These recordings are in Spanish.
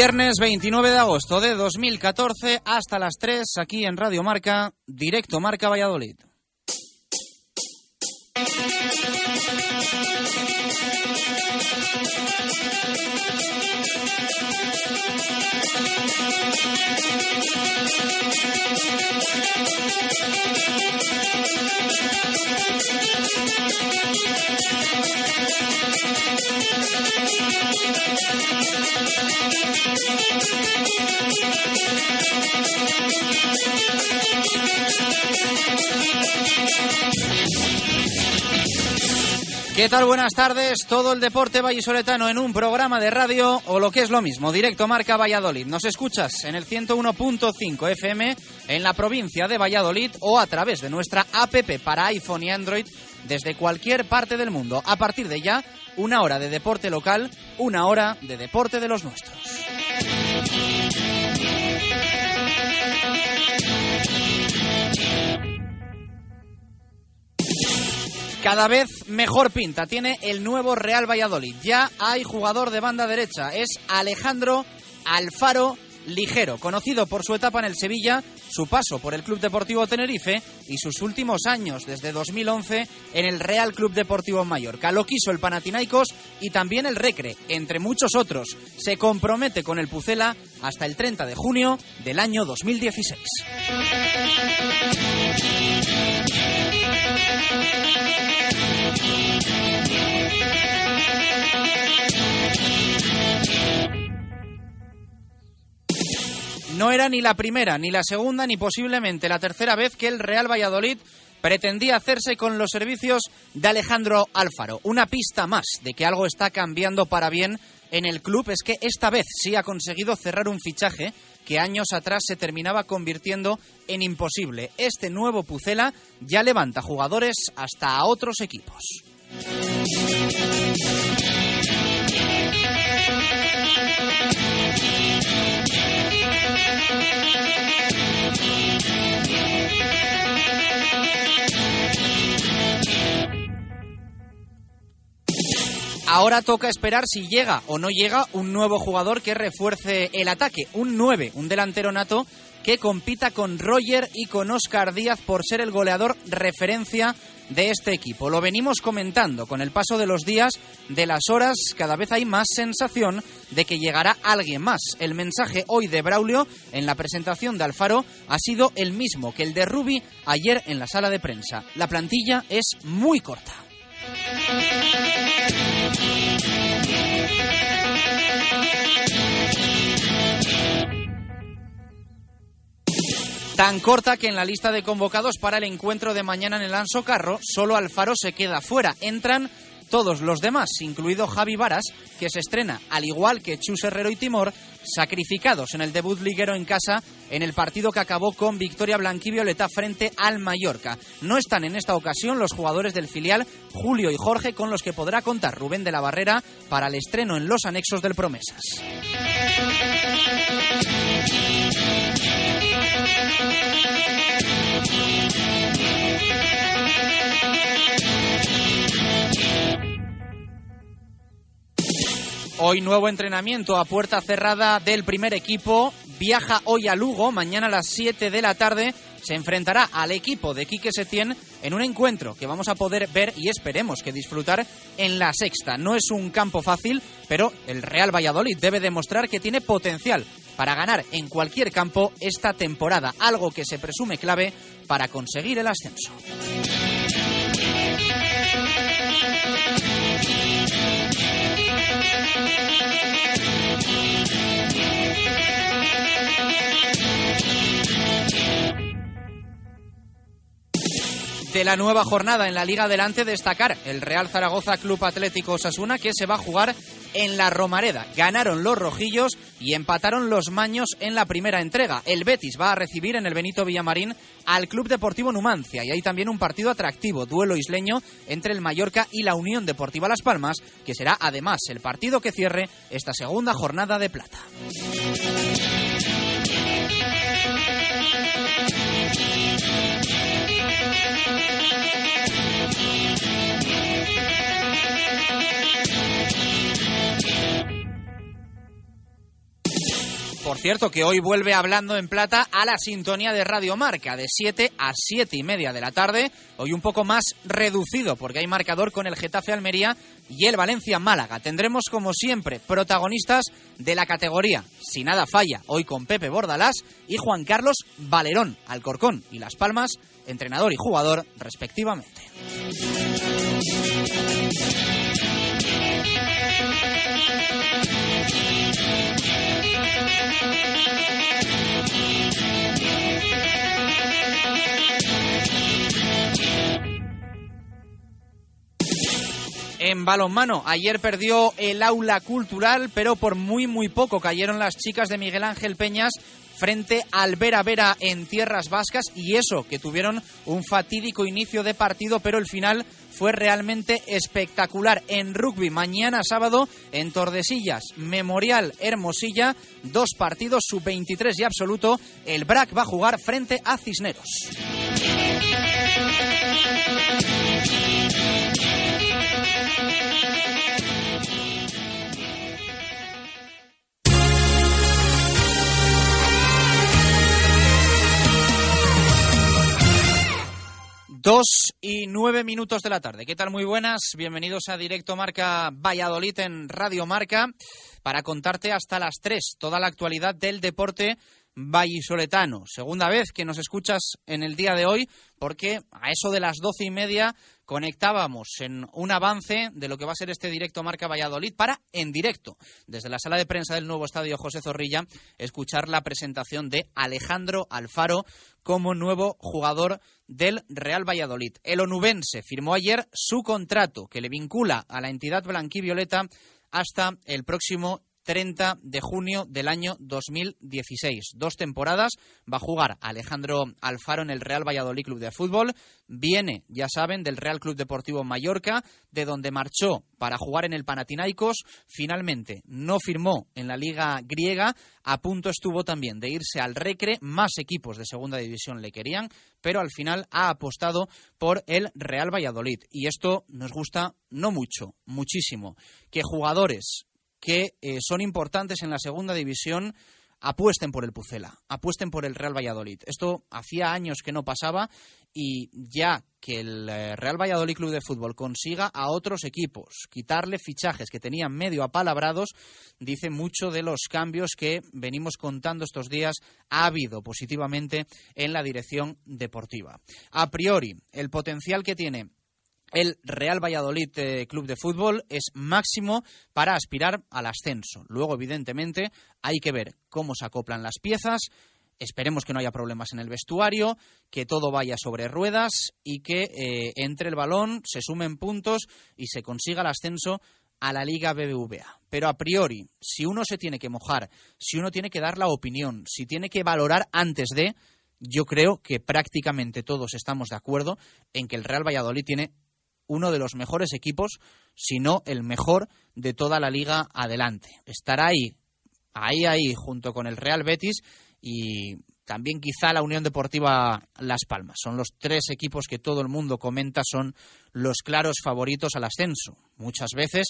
Viernes 29 de agosto de 2014 hasta las 3 aquí en Radio Marca, directo Marca Valladolid. ¿Qué tal? Buenas tardes. Todo el deporte vallisoletano en un programa de radio o lo que es lo mismo, directo Marca Valladolid. Nos escuchas en el 101.5 FM en la provincia de Valladolid o a través de nuestra APP para iPhone y Android desde cualquier parte del mundo. A partir de ya, una hora de deporte local, una hora de deporte de los nuestros. Cada vez mejor pinta tiene el nuevo Real Valladolid. Ya hay jugador de banda derecha, es Alejandro Alfaro Ligero, conocido por su etapa en el Sevilla, su paso por el Club Deportivo Tenerife y sus últimos años desde 2011 en el Real Club Deportivo Mallorca. Lo quiso el Panathinaikos y también el Recre, entre muchos otros. Se compromete con el Pucela hasta el 30 de junio del año 2016. No era ni la primera, ni la segunda, ni posiblemente la tercera vez que el Real Valladolid pretendía hacerse con los servicios de Alejandro Alfaro. Una pista más de que algo está cambiando para bien en el club es que esta vez sí ha conseguido cerrar un fichaje que años atrás se terminaba convirtiendo en imposible. Este nuevo Pucela ya levanta jugadores hasta a otros equipos. Ahora toca esperar si llega o no llega un nuevo jugador que refuerce el ataque, un 9, un delantero nato que compita con Roger y con Oscar Díaz por ser el goleador referencia de este equipo. Lo venimos comentando con el paso de los días, de las horas, cada vez hay más sensación de que llegará alguien más. El mensaje hoy de Braulio en la presentación de Alfaro ha sido el mismo que el de Rubi ayer en la sala de prensa. La plantilla es muy corta. Tan corta que en la lista de convocados para el encuentro de mañana en el Anso Carro, solo Alfaro se queda fuera. Entran todos los demás, incluido Javi Varas, que se estrena, al igual que Chus Herrero y Timor, sacrificados en el debut liguero en casa en el partido que acabó con victoria blanquivioleta frente al Mallorca. No están en esta ocasión los jugadores del filial Julio y Jorge con los que podrá contar Rubén de la Barrera para el estreno en los anexos del Promesas. Hoy nuevo entrenamiento a puerta cerrada del primer equipo. Viaja hoy a Lugo, mañana a las 7 de la tarde se enfrentará al equipo de Quique Setién en un encuentro que vamos a poder ver y esperemos que disfrutar en la sexta. No es un campo fácil, pero el Real Valladolid debe demostrar que tiene potencial para ganar en cualquier campo esta temporada, algo que se presume clave para conseguir el ascenso. De la nueva jornada en la Liga Adelante destacar el Real Zaragoza Club Atlético Osasuna que se va a jugar en la Romareda. Ganaron los rojillos y empataron los maños en la primera entrega. El Betis va a recibir en el Benito Villamarín al Club Deportivo Numancia y hay también un partido atractivo, duelo isleño entre el Mallorca y la Unión Deportiva Las Palmas, que será además el partido que cierre esta segunda jornada de plata. Por cierto, que hoy vuelve hablando en plata a la sintonía de Radio Marca, de 7 a 7 y media de la tarde. Hoy un poco más reducido, porque hay marcador con el Getafe Almería y el Valencia Málaga. Tendremos, como siempre, protagonistas de la categoría. Si nada falla, hoy con Pepe Bordalás y Juan Carlos Valerón, Alcorcón y Las Palmas, entrenador y jugador, respectivamente. En balonmano, ayer perdió el aula cultural, pero por muy muy poco cayeron las chicas de Miguel Ángel Peñas frente al Vera Vera en tierras vascas y eso, que tuvieron un fatídico inicio de partido, pero el final fue realmente espectacular. En rugby, mañana sábado, en Tordesillas, Memorial Hermosilla, dos partidos, sub-23 y absoluto. El BRAC va a jugar frente a Cisneros. Dos y nueve minutos de la tarde. ¿Qué tal? Muy buenas. Bienvenidos a Directo Marca Valladolid en Radio Marca para contarte hasta las tres toda la actualidad del deporte vallisoletano. Segunda vez que nos escuchas en el día de hoy porque a eso de las doce y media conectábamos en un avance de lo que va a ser este directo Marca Valladolid para, en directo, desde la sala de prensa del nuevo estadio José Zorrilla, escuchar la presentación de Alejandro Alfaro como nuevo jugador del Real Valladolid. El onubense firmó ayer su contrato que le vincula a la entidad blanquivioleta hasta el próximo 30 de junio del año 2016. Dos temporadas va a jugar Alejandro Alfaro en el Real Valladolid Club de Fútbol. Viene, ya saben, del Real Club Deportivo Mallorca, de donde marchó para jugar en el Panathinaikos. Finalmente no firmó en la Liga griega. A punto estuvo también de irse al Recre. Más equipos de segunda división le querían, pero al final ha apostado por el Real Valladolid. Y esto nos gusta no mucho, muchísimo. Que jugadores que eh, son importantes en la segunda división apuesten por el Pucela, apuesten por el Real Valladolid. Esto hacía años que no pasaba y ya que el eh, Real Valladolid Club de Fútbol consiga a otros equipos quitarle fichajes que tenían medio apalabrados, dice mucho de los cambios que venimos contando estos días ha habido positivamente en la dirección deportiva. A priori, el potencial que tiene el Real Valladolid eh, Club de Fútbol es máximo para aspirar al ascenso. Luego, evidentemente, hay que ver cómo se acoplan las piezas. Esperemos que no haya problemas en el vestuario, que todo vaya sobre ruedas y que eh, entre el balón, se sumen puntos y se consiga el ascenso a la Liga BBVA. Pero a priori, si uno se tiene que mojar, si uno tiene que dar la opinión, si tiene que valorar antes de, yo creo que prácticamente todos estamos de acuerdo en que el Real Valladolid tiene uno de los mejores equipos, si no el mejor de toda la liga adelante. Estará ahí, ahí, ahí, junto con el Real Betis y también quizá la Unión Deportiva Las Palmas. Son los tres equipos que todo el mundo comenta son los claros favoritos al ascenso. Muchas veces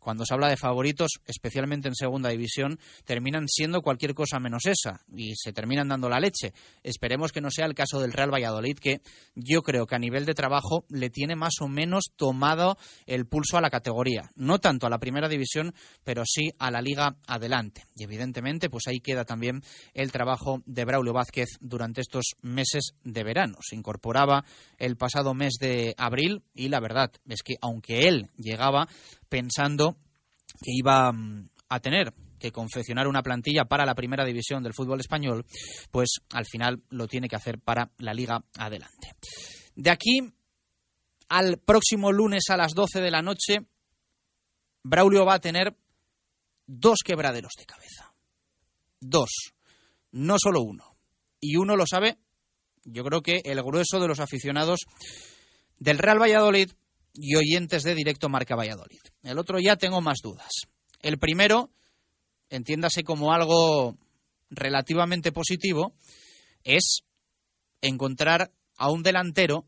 cuando se habla de favoritos, especialmente en segunda división, terminan siendo cualquier cosa menos esa y se terminan dando la leche. Esperemos que no sea el caso del Real Valladolid, que yo creo que a nivel de trabajo le tiene más o menos tomado el pulso a la categoría. No tanto a la primera división, pero sí a la liga adelante. Y evidentemente, pues ahí queda también el trabajo de Braulio Vázquez durante estos meses de verano. Se incorporaba el pasado mes de abril y la verdad es que aunque él llegaba pensando que iba mm, a tener que confeccionar una plantilla para la primera división del fútbol español, pues al final lo tiene que hacer para la liga adelante. De aquí al próximo lunes a las 12 de la noche, Braulio va a tener dos quebraderos de cabeza. Dos, no solo uno. Y uno lo sabe, yo creo que el grueso de los aficionados del Real Valladolid y oyentes de directo Marca Valladolid. El otro ya tengo más dudas. El primero, entiéndase como algo relativamente positivo, es encontrar a un delantero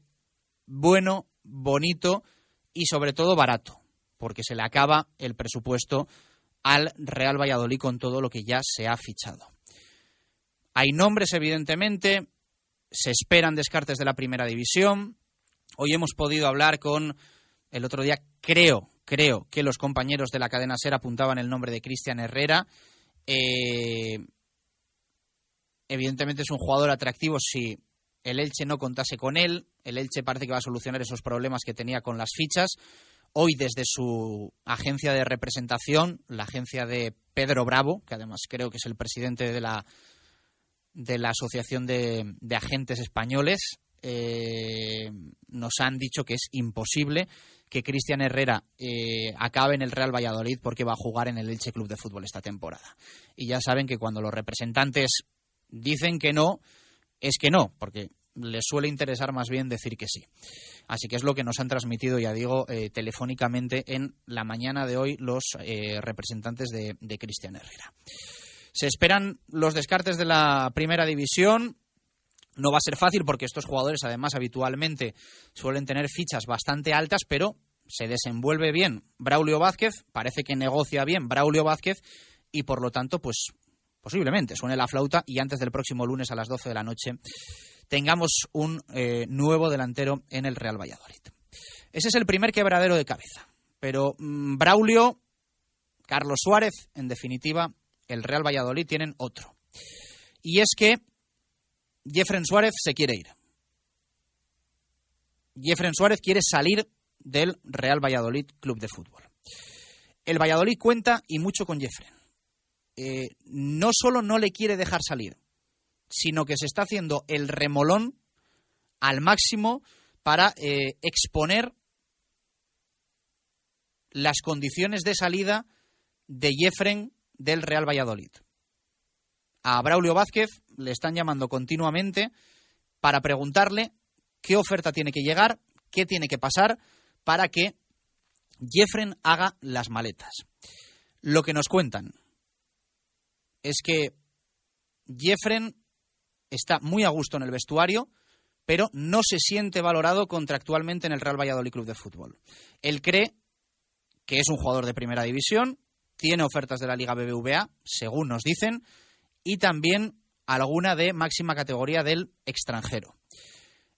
bueno, bonito y sobre todo barato, porque se le acaba el presupuesto al Real Valladolid con todo lo que ya se ha fichado. Hay nombres, evidentemente, se esperan descartes de la primera división. Hoy hemos podido hablar con el otro día creo, creo que los compañeros de la cadena SER apuntaban el nombre de Cristian Herrera. Eh, evidentemente es un jugador atractivo si el Elche no contase con él. El Elche parece que va a solucionar esos problemas que tenía con las fichas. Hoy desde su agencia de representación, la agencia de Pedro Bravo, que además creo que es el presidente de la, de la Asociación de, Agentes Españoles, eh, nos han dicho que es imposible que Cristian Herrera eh, acabe en el Real Valladolid porque va a jugar en el Elche Club de Fútbol esta temporada. Y ya saben que cuando los representantes dicen que no, es que no, porque les suele interesar más bien decir que sí. Así que es lo que nos han transmitido, ya digo, eh, telefónicamente en la mañana de hoy los eh, representantes de, de Cristian Herrera. Se esperan los descartes de la primera división. No va a ser fácil porque estos jugadores además habitualmente suelen tener fichas bastante altas, pero se desenvuelve bien Braulio Vázquez, parece que negocia bien Braulio Vázquez y por lo tanto pues posiblemente suene la flauta y antes del próximo lunes a las 12 de la noche tengamos un eh, nuevo delantero en el Real Valladolid. Ese es el primer quebradero de cabeza. Pero mm, Braulio, Carlos Suárez, en definitiva, el Real Valladolid tienen otro. Y es que Jeffren Suárez se quiere ir. Jeffren Suárez quiere salir del Real Valladolid Club de Fútbol. El Valladolid cuenta y mucho con Jeffren. Eh, no solo no le quiere dejar salir, sino que se está haciendo el remolón al máximo para eh, exponer las condiciones de salida de Jeffren del Real Valladolid. A Braulio Vázquez le están llamando continuamente para preguntarle qué oferta tiene que llegar, qué tiene que pasar para que Jeffren haga las maletas. Lo que nos cuentan es que Jeffren está muy a gusto en el vestuario, pero no se siente valorado contractualmente en el Real Valladolid Club de Fútbol. Él cree que es un jugador de primera división, tiene ofertas de la Liga BBVA, según nos dicen, y también alguna de máxima categoría del extranjero.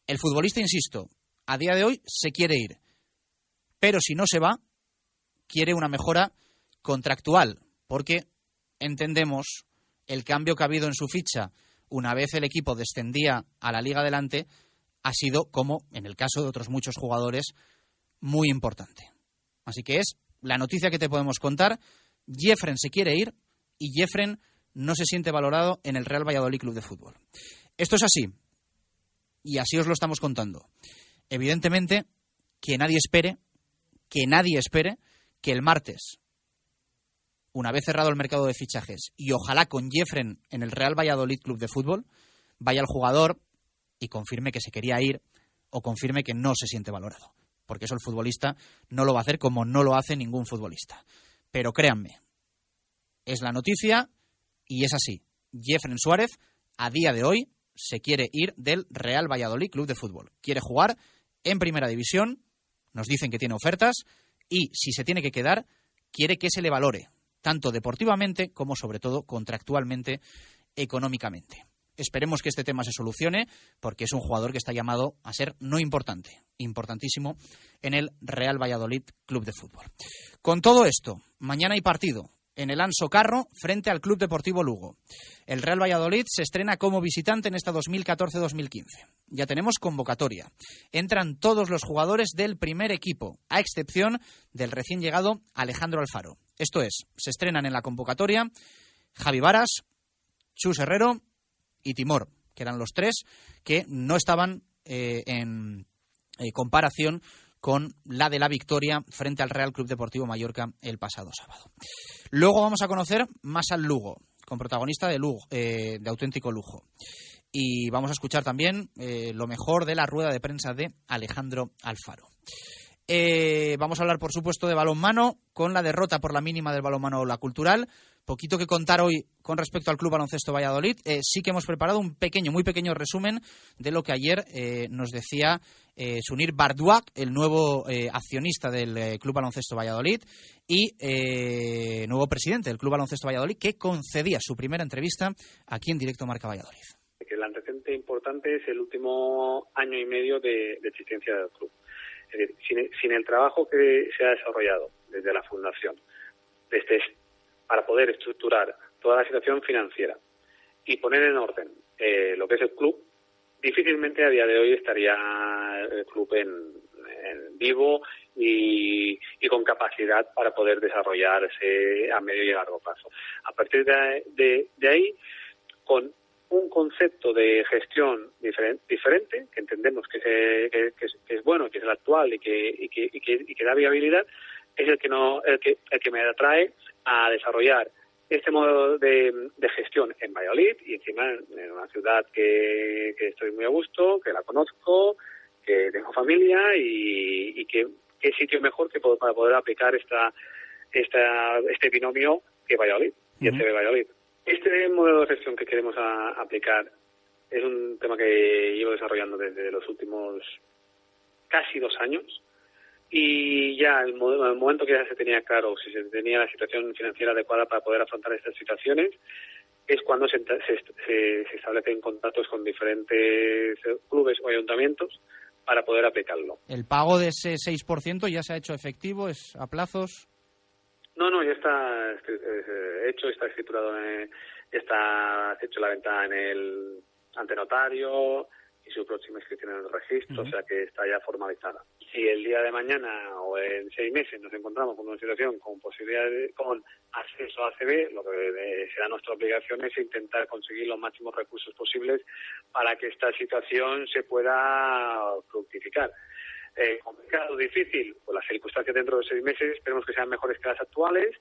El futbolista, insisto, a día de hoy se quiere ir, pero si no se va, quiere una mejora contractual, porque entendemos el cambio que ha habido en su ficha una vez el equipo descendía a la liga adelante ha sido, como en el caso de otros muchos jugadores, muy importante. Así que es la noticia que te podemos contar. Jeffren se quiere ir y Jeffren no se siente valorado en el Real Valladolid Club de Fútbol. Esto es así. Y así os lo estamos contando. Evidentemente, que nadie espere, que nadie espere que el martes, una vez cerrado el mercado de fichajes, y ojalá con Jeffren en el Real Valladolid Club de Fútbol, vaya el jugador y confirme que se quería ir o confirme que no se siente valorado. Porque eso el futbolista no lo va a hacer como no lo hace ningún futbolista. Pero créanme, es la noticia y es así. Jeffren Suárez, a día de hoy, se quiere ir del Real Valladolid Club de Fútbol. Quiere jugar en primera división, nos dicen que tiene ofertas y si se tiene que quedar, quiere que se le valore, tanto deportivamente como sobre todo contractualmente, económicamente. Esperemos que este tema se solucione porque es un jugador que está llamado a ser no importante, importantísimo en el Real Valladolid Club de Fútbol. Con todo esto, mañana hay partido en el Anso Carro frente al Club Deportivo Lugo. El Real Valladolid se estrena como visitante en esta 2014-2015. Ya tenemos convocatoria. Entran todos los jugadores del primer equipo, a excepción del recién llegado Alejandro Alfaro. Esto es, se estrenan en la convocatoria Javi Varas, Chus Herrero y Timor, que eran los tres que no estaban eh, en eh, comparación con la de la victoria frente al Real Club Deportivo Mallorca el pasado sábado. Luego vamos a conocer más al Lugo, con protagonista de, Lugo, eh, de auténtico lujo. Y vamos a escuchar también eh, lo mejor de la rueda de prensa de Alejandro Alfaro. Eh, vamos a hablar, por supuesto, de balonmano, con la derrota por la mínima del balonmano La Cultural. Poquito que contar hoy con respecto al Club Baloncesto Valladolid. sí que hemos preparado un pequeño, muy pequeño resumen de lo que ayer nos decía eh, Sunir Barduac, el nuevo eh, accionista del eh, Club Baloncesto Valladolid y eh, nuevo presidente del Club Baloncesto Valladolid, que concedía su primera entrevista aquí en directo Marca Valladolid. el antecedente importante es el último año y medio de, existencia del club. Decir, sin, el trabajo que se ha desarrollado desde la fundación, desde, para poder estructurar toda la situación financiera y poner en orden lo que es el club, difícilmente a día de hoy estaría el club en, vivo y, con capacidad para poder desarrollarse a medio y largo plazo. A partir de, ahí, con un concepto de gestión diferente, que entendemos que, es, bueno, que es el actual y que, que, da viabilidad, es el que, no, el que, el que me atrae a desarrollar este modo de, gestión en Valladolid y encima en, una ciudad que, estoy muy a gusto, que la conozco, que tengo familia y, que qué sitio mejor que para poder aplicar esta, esta este binomio que Valladolid y el CB Valladolid. Este modelo de gestión que queremos aplicar es un tema que llevo desarrollando desde los últimos casi dos años y ya el, momento que ya se tenía claro si se tenía la situación financiera adecuada para poder afrontar estas situaciones es cuando se, se, establecen contactos con diferentes clubes o ayuntamientos para poder aplicarlo. ¿El pago de ese 6% ya se ha hecho efectivo? ¿Es a plazos? No, no, ya está eh, hecho, está escriturado, en, está hecho la venta en el ante notario, y su próxima inscripción en el registro, o sea que está ya formalizada. Si el día de mañana o en seis meses nos encontramos con una situación con posibilidad de, con acceso a ACB, lo que será nuestra obligación es intentar conseguir los máximos recursos posibles para que esta situación se pueda fructificar. Eh, complicado, difícil, pues las circunstancias dentro de seis meses esperemos que sean mejores que las actuales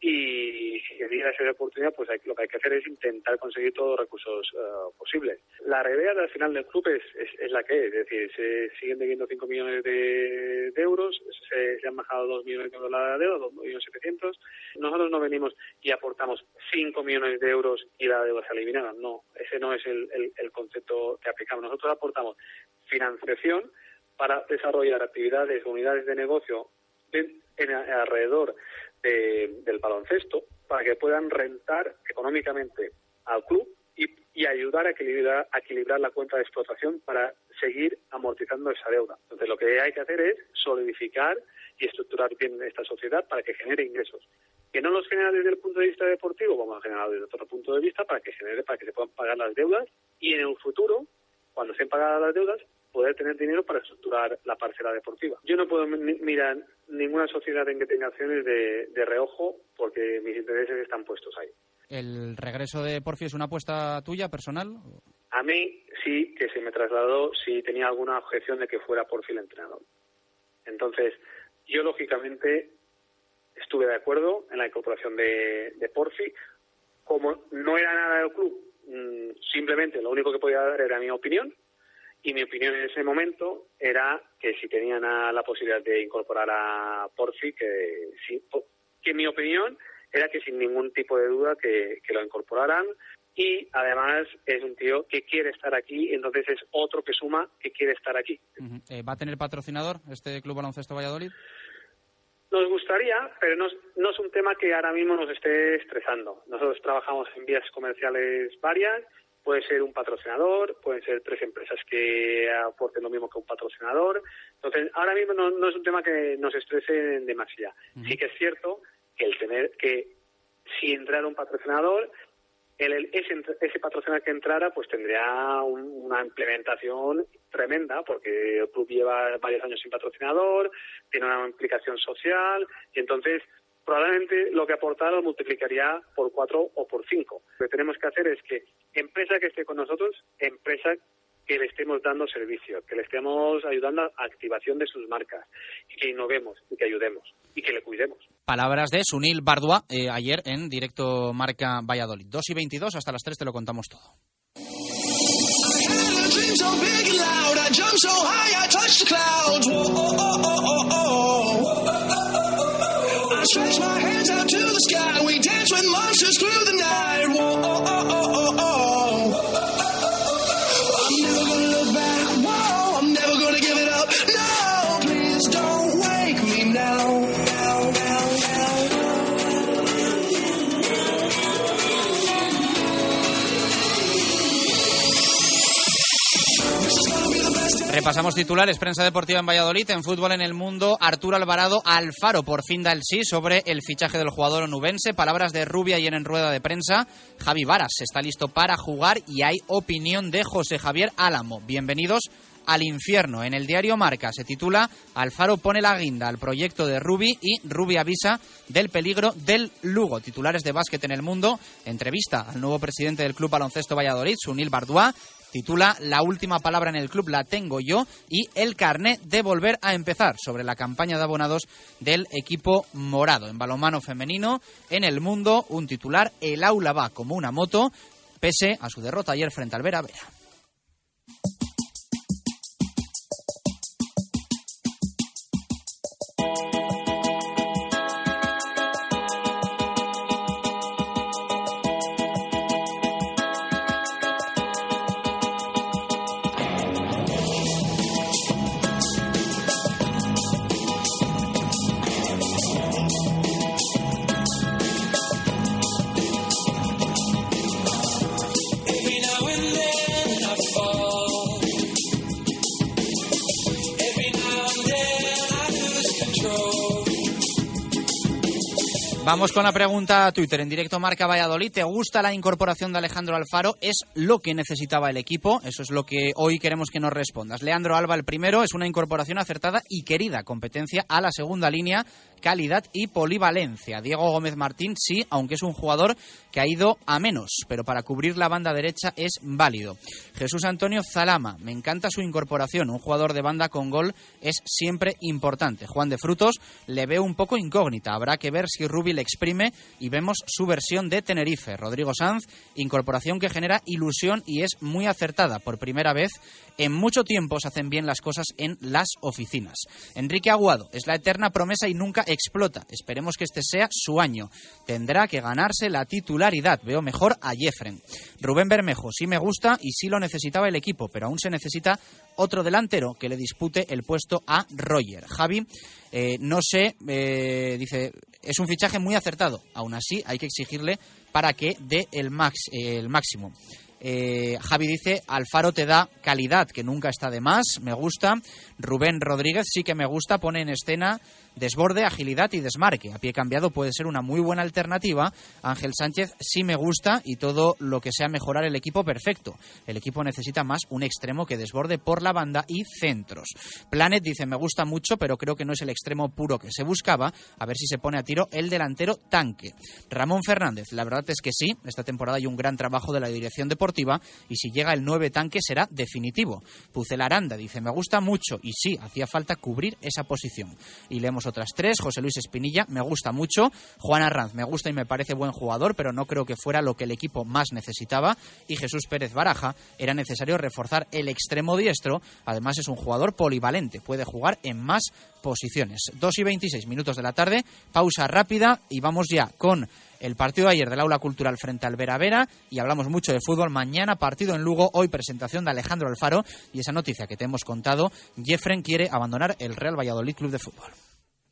y si quería esa oportunidad, pues lo que hay que hacer es intentar conseguir todos los recursos uh, posibles. La realidad al final del club es, es, la que es, es decir, se siguen debiendo 5 millones de, euros, se, han bajado 2 millones de euros la deuda, 2 millones 700. Nosotros no venimos y aportamos 5 millones de euros y la deuda se elimina, no, ese no es el, el concepto que aplicamos. Nosotros aportamos financiación para desarrollar actividades, unidades de negocio en, alrededor del baloncesto para que puedan rentar económicamente al club y, ayudar a equilibrar, a equilibrar la cuenta de explotación para seguir amortizando esa deuda. Entonces, lo que hay que hacer es solidificar y estructurar bien esta sociedad para que genere ingresos. Que no los genera desde el punto de vista deportivo, vamos a generar desde otro punto de vista para que genere, para que se puedan pagar las deudas y en el futuro, cuando se han pagado las deudas, poder tener dinero para estructurar la parcela deportiva. Yo no puedo mirar ninguna sociedad en que tenga acciones de, reojo porque mis intereses están puestos ahí. ¿El regreso de Porfi es una apuesta tuya, personal? A mí sí que se me trasladó si tenía alguna objeción de que fuera Porfi el entrenador. Entonces, yo lógicamente estuve de acuerdo en la incorporación de, de Porfi. Como no era nada del club, mm, simplemente lo único que podía dar era mi opinión y mi opinión en ese momento era que si tenían la posibilidad de incorporar a Porfi, que, que mi opinión era que sin ningún tipo de duda que, lo incorporaran y además es un tío que quiere estar aquí, entonces es otro que suma que quiere estar aquí. Eh, ¿Va a tener patrocinador este Club Baloncesto Valladolid? Nos gustaría, pero no, no es un tema que ahora mismo nos esté estresando. Nosotros trabajamos en vías comerciales varias Puede ser un patrocinador, pueden ser tres empresas que aporten lo mismo que un patrocinador. Entonces, ahora mismo no, es un tema que nos estrese demasiado. Sí que es cierto que el tener que si entrara un patrocinador, el, ese, ese patrocinador que entrara pues tendría una implementación tremenda porque el club lleva varios años sin patrocinador, tiene una implicación social y entonces probablemente lo que aportara lo multiplicaría por cuatro o por cinco. Lo que tenemos que hacer es que empresa que esté con nosotros, empresa que le estemos dando servicio, que le estemos ayudando a activación de sus marcas, y que innovemos, y que ayudemos, y que le cuidemos. Palabras de Sunil Bardua eh, ayer en directo Marca Valladolid. 2 y 22, hasta las 3 te lo contamos todo. Sky. We dance with monsters through the night. Whoa, Repasamos titulares, prensa deportiva en Valladolid, en fútbol en el mundo, Arturo Alvarado Alfaro por fin da el sí sobre el fichaje del jugador onubense, palabras de Rubia y en rueda de prensa, Javi Varas está listo para jugar y hay opinión de José Javier Álamo. Bienvenidos al infierno. En el diario Marca se titula Alfaro pone la guinda al proyecto de Rubi y Rubi avisa del peligro del Lugo. Titulares de básquet en el mundo. Entrevista al nuevo presidente del Club Baloncesto Valladolid, Sunil Bardua titula La última palabra en el club la tengo yo y el carnet de volver a empezar sobre la campaña de abonados del equipo morado. En balonmano femenino, en el mundo, un titular, el aula va como una moto, pese a su derrota ayer frente al Vera Vera. Vamos con la pregunta a Twitter. En directo marca Valladolid. ¿Te gusta la incorporación de Alejandro Alfaro? ¿Es lo que necesitaba el equipo? Eso es lo que hoy queremos que nos respondas. Leandro Alba, el primero, es una incorporación acertada y querida competencia a la segunda línea calidad y polivalencia. Diego Gómez Martín sí, aunque es un jugador que ha ido a menos, pero para cubrir la banda derecha es válido. Jesús Antonio Zalama, me encanta su incorporación, un jugador de banda con gol es siempre importante. Juan de Frutos le veo un poco incógnita, habrá que ver si Rubi le exprime y vemos su versión de Tenerife. Rodrigo Sanz, incorporación que genera ilusión y es muy acertada. Por primera vez en mucho tiempo se hacen bien las cosas en las oficinas. Enrique Aguado es la eterna promesa y nunca explota. Esperemos que este sea su año. Tendrá que ganarse la titularidad. Veo mejor a Jeffren. Rubén Bermejo sí me gusta y sí lo necesitaba el equipo, pero aún se necesita otro delantero que le dispute el puesto a Roger. Javi, eh, no sé, eh, dice, es un fichaje muy acertado. Aún así, hay que exigirle para que dé el, max, el máximo. Eh, Javi dice, Alfaro te da calidad, que nunca está de más, me gusta. Rubén Rodríguez sí que me gusta, pone en escena desborde, agilidad y desmarque. A pie cambiado puede ser una muy buena alternativa. Ángel Sánchez sí me gusta y todo lo que sea mejorar el equipo, perfecto. El equipo necesita más un extremo que desborde por la banda y centros. Planet dice, me gusta mucho, pero creo que no es el extremo puro que se buscaba. A ver si se pone a tiro el delantero tanque. Ramón Fernández, la verdad es que sí, esta temporada hay un gran trabajo de la dirección deportiva y si llega el 9 tanque será definitivo. Pucelaranda dice, me gusta mucho y sí, hacía falta cubrir esa posición. Y leemos otras tres. José Luis Espinilla, me gusta mucho. Juan Arranz, me gusta y me parece buen jugador, pero no creo que fuera lo que el equipo más necesitaba. Y Jesús Pérez Baraja, era necesario reforzar el extremo diestro. Además, es un jugador polivalente, puede jugar en más posiciones. 2 y 26 minutos de la tarde, pausa rápida y vamos ya con el partido de ayer del Aula Cultural frente al Vera Vera y hablamos mucho de fútbol. Mañana partido en Lugo, hoy presentación de Alejandro Alfaro y esa noticia que te hemos contado, Jeffren quiere abandonar el Real Valladolid Club de Fútbol.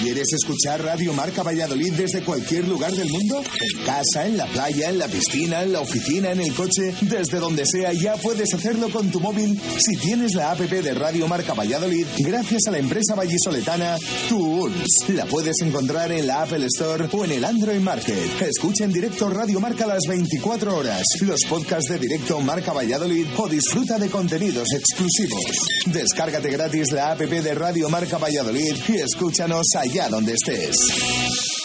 ¿Quieres escuchar Radio Marca Valladolid desde cualquier lugar del mundo? ¿En casa, en la playa, en la piscina, en la oficina, en el coche? Desde donde sea ya puedes hacerlo con tu móvil si tienes la app de Radio Marca Valladolid gracias a la empresa vallisoletana Tools. La puedes encontrar en la Apple Store o en el Android Market. Escucha en directo Radio Marca las 24 horas, los podcasts de directo Marca Valladolid o disfruta de contenidos exclusivos. Descárgate gratis la app de Radio Marca Valladolid y escúchanos allá allá donde estés.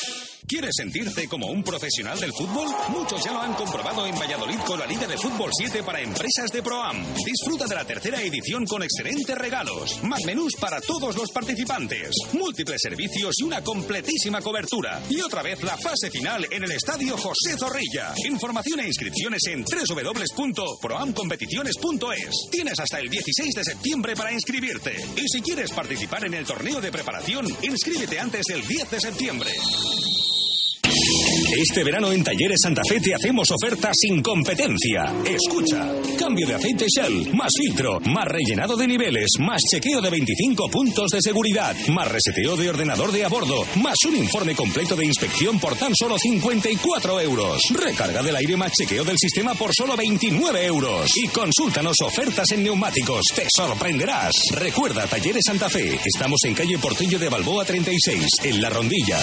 ¿Quieres sentirte como un profesional del fútbol? Muchos ya lo han comprobado en Valladolid con la Liga de Fútbol 7 para empresas de ProAm. Disfruta de la tercera edición con excelentes regalos, más menús para todos los participantes, múltiples servicios y una completísima cobertura. Y otra vez la fase final en el Estadio José Zorrilla. Información e inscripciones en www.proamcompeticiones.es. Tienes hasta el 16 de septiembre para inscribirte. Y si quieres participar en el torneo de preparación, inscríbete antes del 10 de septiembre. Este verano en Talleres Santa Fe te hacemos ofertas sin competencia. Escucha, cambio de aceite Shell, más filtro, más rellenado de niveles, más chequeo de 25 puntos de seguridad, más reseteo de ordenador de a bordo, más un informe completo de inspección por tan solo 54 euros. Recarga del aire más chequeo del sistema por solo 29 euros. Y consúltanos ofertas en neumáticos, te sorprenderás. Recuerda Talleres Santa Fe, estamos en calle Portillo de Balboa 36, en La Rondilla.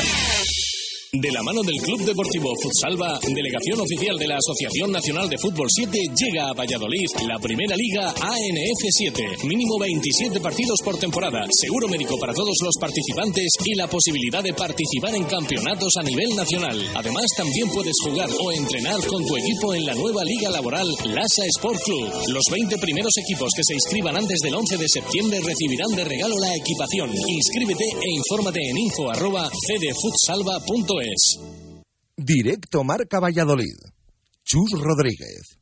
De la mano del Club Deportivo Futsalva, delegación oficial de la Asociación Nacional de Fútbol 7, llega a Valladolid la primera liga ANF 7. Mínimo 27 partidos por temporada, seguro médico para todos los participantes y la posibilidad de participar en campeonatos a nivel nacional. Además, también puedes jugar o entrenar con tu equipo en la nueva liga laboral Lasa Sport Club. Los 20 primeros equipos que se inscriban antes del 11 de septiembre recibirán de regalo la equipación. Inscríbete e infórmate en info. Directo Marca Valladolid. Chus Rodríguez.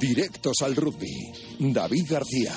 Directos al rugby. David García.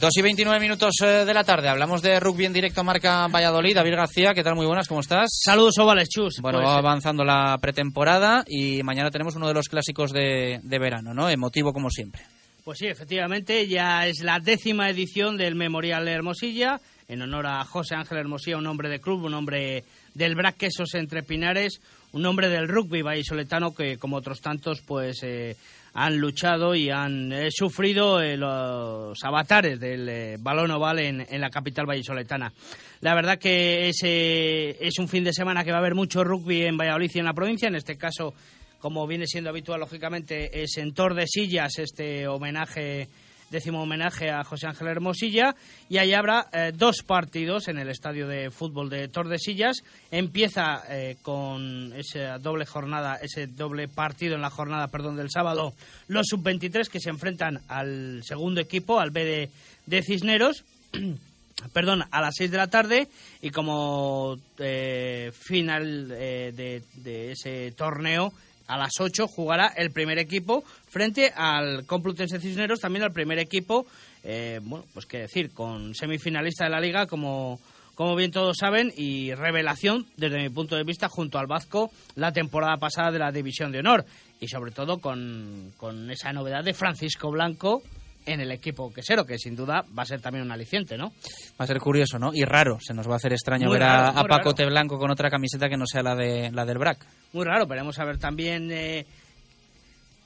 Dos y 29 minutos eh, de la tarde. Hablamos de rugby en directo marca Valladolid. David García, ¿qué tal? Muy buenas, ¿cómo estás? Saludos, ovales, chus. Bueno, Pues, va avanzando la pretemporada y mañana tenemos uno de los clásicos de, de verano, ¿no? Emotivo como siempre. Pues sí, efectivamente, ya es la décima edición del Memorial Hermosilla, en honor a José Ángel Hermosilla, un hombre de club, un hombre del Brac Quesos entre Pinares, un hombre del rugby vallisoletano que, como otros tantos, pues eh, han luchado y han eh, sufrido eh, los avatares del eh, balón oval en, en la capital vallisoletana. La verdad que es, eh, es un fin de semana que va a haber mucho rugby en Valladolid y en la provincia, en este caso como viene siendo habitual, lógicamente, es en Tordesillas este homenaje, décimo homenaje a José Ángel Hermosilla, y ahí habrá eh, dos partidos en el estadio de fútbol de Tordesillas. Empieza eh, con esa doble jornada, ese doble partido en la jornada, perdón, del sábado, los sub-23 que se enfrentan al segundo equipo, al B de, Cisneros. perdón, a las 6 de la tarde y como eh, final de ese torneo a las 8 jugará el primer equipo frente al Complutense Cisneros, también al primer equipo, eh, bueno, pues qué decir, con semifinalista de la liga como, como bien todos saben y revelación desde mi punto de vista junto al Vasco la temporada pasada de la División de Honor. Y sobre todo con, con esa novedad de Francisco Blanco en el equipo quesero, que sin duda va a ser también un aliciente, ¿no? Va a ser curioso, ¿no? Y raro. Se nos va a hacer extraño Muy ver a, raro, a Pacote raro. Blanco con otra camiseta que no sea la, de, la del BRAC. muy raro. Veremos a ver también eh,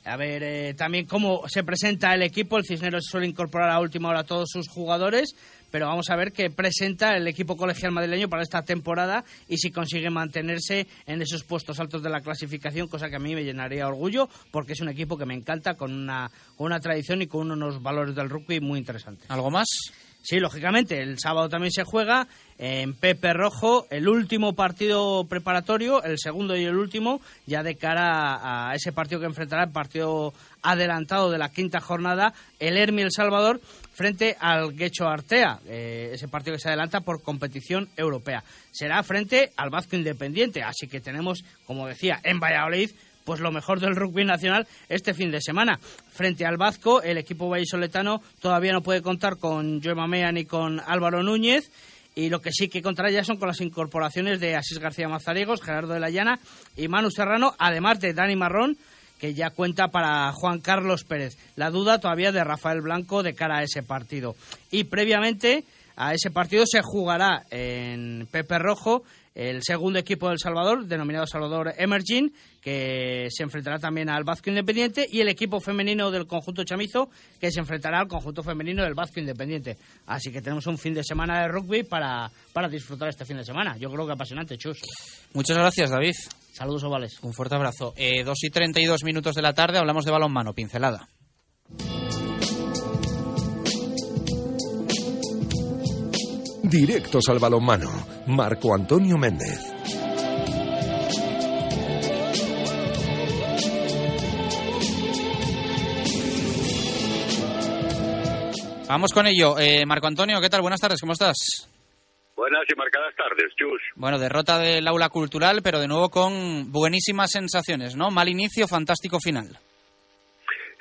a ver eh, también cómo se presenta el equipo. El Cisneros suele incorporar a última hora a todos sus jugadores, pero vamos a ver qué presenta el equipo colegial madrileño para esta temporada y si consigue mantenerse en esos puestos altos de la clasificación, cosa que a mí me llenaría orgullo, porque es un equipo que me encanta con una, una tradición y con unos valores del rugby muy interesantes. ¿Algo más? Sí, lógicamente, el sábado también se juega en Pepe Rojo el último partido preparatorio, el segundo y el último, ya de cara a, ese partido que enfrentará el partido adelantado de la quinta jornada, el Hermi El Salvador frente al Guecho Artea, eh, ese partido que se adelanta por competición europea. Será frente al Vasco Independiente, así que tenemos, como decía, en Valladolid pues lo mejor del rugby nacional este fin de semana. Frente al Vasco, el equipo vallisoletano todavía no puede contar con Joe Mamea ni con Álvaro Núñez. Y lo que sí que contará ya son con las incorporaciones de Asís García Mazariegos, Gerardo de la Llana y Manu Serrano, además de Dani Marrón, que ya cuenta para Juan Carlos Pérez. La duda todavía de Rafael Blanco de cara a ese partido. Y previamente a ese partido se jugará en Pepe Rojo el segundo equipo del Salvador, denominado Salvador Emerging, que se enfrentará también al Vasco Independiente, y el equipo femenino del conjunto chamizo, que se enfrentará al conjunto femenino del Vasco Independiente. Así que tenemos un fin de semana de rugby para, para disfrutar este fin de semana. Yo creo que apasionante, chus. Muchas gracias, David. Saludos ovales. Un fuerte abrazo. Eh, dos y 32 minutos de la tarde hablamos de balonmano, pincelada. Directos al balonmano. Marco Antonio Méndez. Vamos con ello. Eh, Marco Antonio, ¿qué tal? Buenas tardes, ¿cómo estás? Buenas y marcadas tardes, Chus. Bueno, derrota del aula cultural, pero de nuevo con buenísimas sensaciones, ¿no? Mal inicio, fantástico final.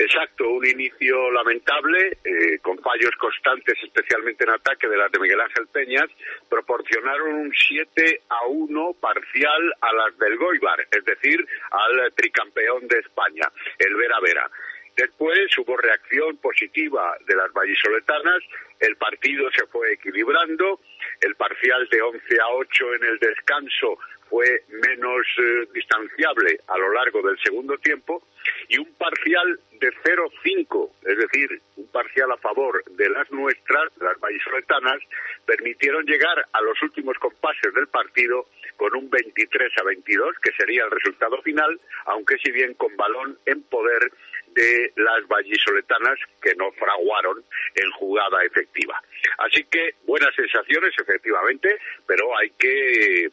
Exacto, un inicio lamentable, eh, con fallos constantes, especialmente en ataque de las de Miguel Ángel Peñas, proporcionaron un 7 a 1 parcial a las del Goibar, es decir, al tricampeón de España, el Vera Vera. Después hubo reacción positiva de las vallisoletanas, el partido se fue equilibrando, el parcial de 11 a 8 en el descanso fue menos eh, distanciable a lo largo del segundo tiempo y un parcial de 0-5, es decir, un parcial a favor de las nuestras, las vallisoletanas, permitieron llegar a los últimos compases del partido con un 23 a 22, que sería el resultado final, aunque si bien con balón en poder de las vallisoletanas que no fraguaron en jugada efectiva. Así que buenas sensaciones, efectivamente, pero hay que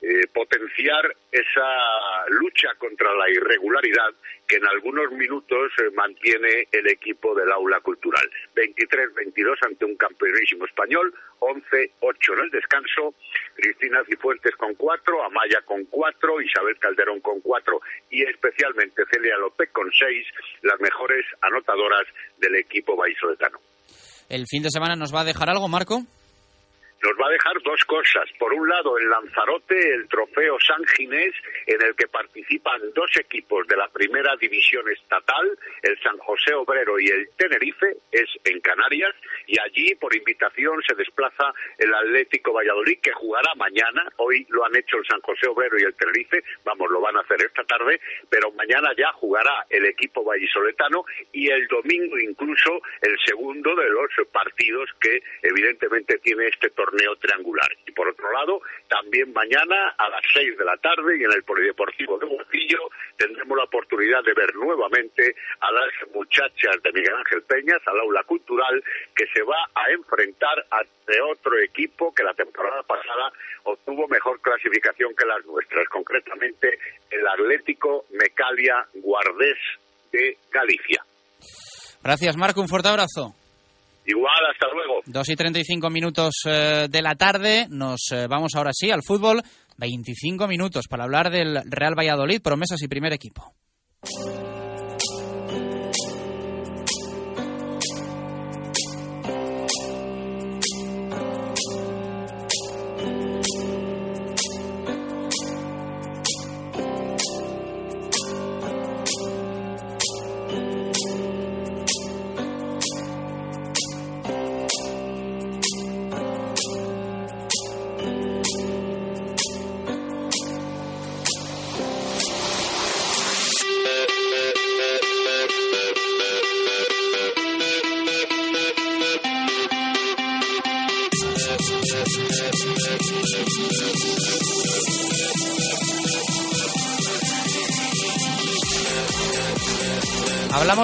eh, potenciar esa lucha contra la irregularidad que en algunos minutos eh, mantiene el equipo del aula cultural. 23-22 ante un campeonísimo español, 11-8 en el descanso, Cristina Cifuentes con 4, Amaya con 4, Isabel Calderón con 4 y especialmente Celia López con 6, las mejores anotadoras del equipo vallisoletano. ¿El fin de semana nos va a dejar algo, Marco? Nos va a dejar dos cosas. Por un lado, en Lanzarote, el trofeo San Ginés, en el que participan dos equipos de la primera división estatal, el San José Obrero y el Tenerife, es en Canarias, y allí, por invitación, se desplaza el Atlético Valladolid, que jugará mañana. Hoy lo han hecho el San José Obrero y el Tenerife, vamos, lo van a hacer esta tarde, pero mañana ya jugará el equipo vallisoletano y el domingo incluso el segundo de los partidos que evidentemente tiene este torneo torneo triangular. Y por otro lado, también mañana a las seis de la tarde y en el Polideportivo de Burquillo tendremos la oportunidad de ver nuevamente a las muchachas de Miguel Ángel Peñas, al aula cultural, que se va a enfrentar ante otro equipo que la temporada pasada obtuvo mejor clasificación que las nuestras, concretamente el Atlético Mecalia Guardés de Galicia. Gracias, Marco. Un fuerte abrazo. Igual, hasta luego. Dos y treinta y cinco minutos eh, de la tarde. Nos eh, vamos ahora sí al fútbol. 25 minutos para hablar del Real Valladolid, promesas y primer equipo.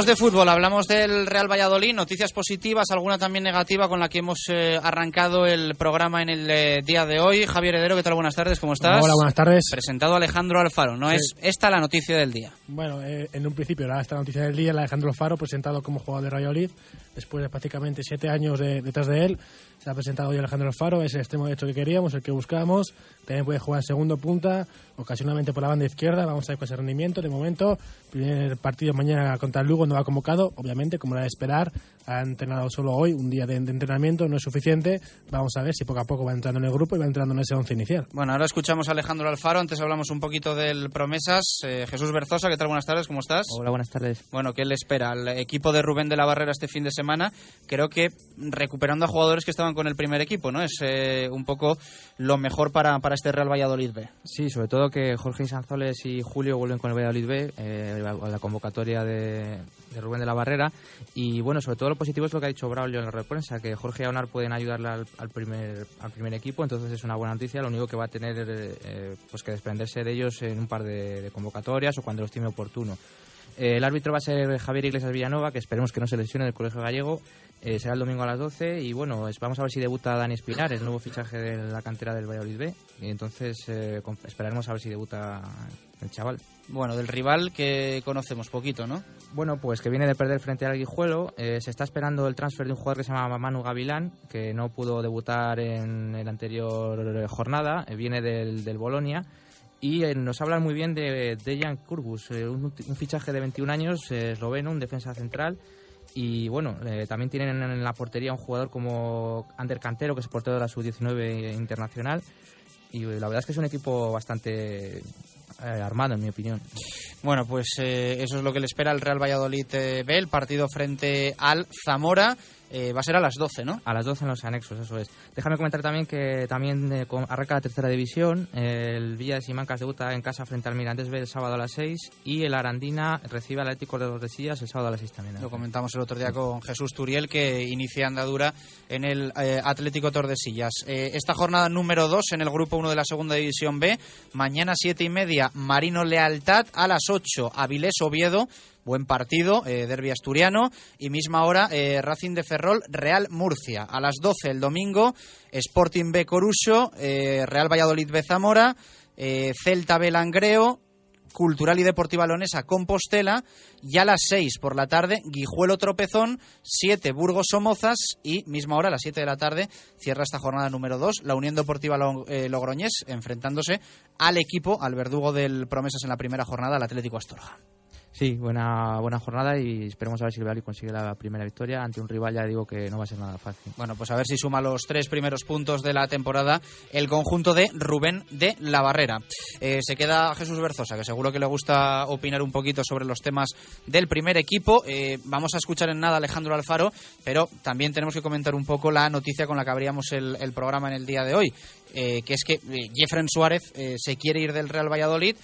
Hablamos de fútbol, hablamos del Real Valladolid, noticias positivas, alguna también negativa con la que hemos eh, arrancado el programa en el eh, día de hoy. Javier Heredero, ¿qué tal? Buenas tardes, ¿cómo estás? Hola, buenas tardes. Presentado Alejandro Alfaro, ¿no es esta la noticia del día? Bueno, eh, en un principio era esta noticia del día, el Alejandro Alfaro, presentado como jugador de Valladolid, después de prácticamente siete años detrás de él. Se ha presentado hoy Alejandro Alfaro, es el extremo derecho que queríamos, el que buscábamos. También puede jugar segundo punta, ocasionalmente por la banda izquierda. Vamos a ver con ese rendimiento. De momento, primer partido mañana contra el Lugo no va convocado, obviamente, como era de esperar. Ha entrenado solo hoy, un día de, entrenamiento, no es suficiente. Vamos a ver si poco a poco va entrando en el grupo y va entrando en ese once inicial. Bueno, ahora escuchamos a Alejandro Alfaro. Antes hablamos un poquito del Promesas. Eh, Jesús Berzosa, ¿qué tal? Buenas tardes, ¿cómo estás? Hola, buenas tardes. Bueno, ¿qué le espera al equipo de Rubén de la Barrera este fin de semana? Creo que recuperando a jugadores que estaban con el primer equipo, ¿no? Es eh, un poco lo mejor para, para este Real Valladolid B. Sí, sobre todo que Jorge Sanzoles y Julio vuelven con el Valladolid B, eh, la, convocatoria de, Rubén de la Barrera. Y bueno, sobre todo lo positivo es lo que ha dicho Braulio en la red prensa, que Jorge y Aunar pueden ayudarle al, primer, al primer equipo, entonces es una buena noticia. Lo único que va a tener eh, pues que desprenderse de ellos en un par de, convocatorias o cuando lo estime oportuno. Eh, el árbitro va a ser Javier Iglesias Villanova, que esperemos que no se lesione del Colegio Gallego. Eh, será el domingo a las 12 y bueno, vamos a ver si debuta Dani Espinar, el nuevo fichaje de la cantera del Valladolid B. Y entonces eh, esperaremos a ver si debuta el chaval. Bueno, del rival que conocemos poquito, ¿no? Bueno, pues que viene de perder frente al Guijuelo. se está esperando el transfer de un jugador que se llama Manu Gavilán, que no pudo debutar en la anterior jornada. viene del, del Bolonia y eh, nos hablan muy bien de Dejan Kurbus, eh, un, fichaje de 21 años, eh, esloveno, un defensa central. Y bueno, también tienen en la portería un jugador como Ander Cantero, que es portero de la sub-19 internacional. Y la verdad es que es un equipo bastante armado, en mi opinión. Bueno, pues eso es lo que le espera al Real Valladolid B, el partido frente al Zamora. Eh, va a ser a las 12, ¿no? A las 12 en los anexos, eso es. Déjame comentar también que también eh, arranca la tercera división. el Villa de Simancas debuta en casa frente al Mirantes B el sábado a las 6 y el Arandina recibe al Atlético de los Resillas el sábado a las 6 también. Lo comentamos el otro día con Jesús Turiel que inicia andadura en el eh, Atlético Tordesillas. esta jornada número 2 en el grupo 1 de la segunda división B. Mañana 7 y media Marino Lealtad a las 8 Avilés Oviedo Buen partido, eh, derby asturiano. Y misma hora, eh, Racing de Ferrol, Real Murcia. A las 12 el domingo, Sporting B Corucho, eh, Real Valladolid B Zamora, eh, Celta B Langreo, Cultural y Deportiva Leonesa Compostela y a las 6 por la tarde Guijuelo Tropezón, 7 Burgos Somozas y misma hora a las 7 de la tarde cierra esta jornada número 2 la Unión Deportiva Logroñés enfrentándose al equipo, al verdugo del Promesas en la primera jornada, al Atlético Astorga. Sí, buena, buena jornada y esperemos a ver si el Valladolid consigue la primera victoria ante un rival, ya digo que no va a ser nada fácil. Bueno, pues a ver si suma los tres primeros puntos de la temporada el conjunto de Rubén de la Barrera. Eh, se queda Jesús Berzosa, que seguro que le gusta opinar un poquito sobre los temas del primer equipo. Eh, vamos a escuchar en nada Alejandro Alfaro, pero también tenemos que comentar un poco la noticia con la que abríamos el, el programa en el día de hoy, eh, que es que Jeffren Suárez se quiere ir del Real Valladolid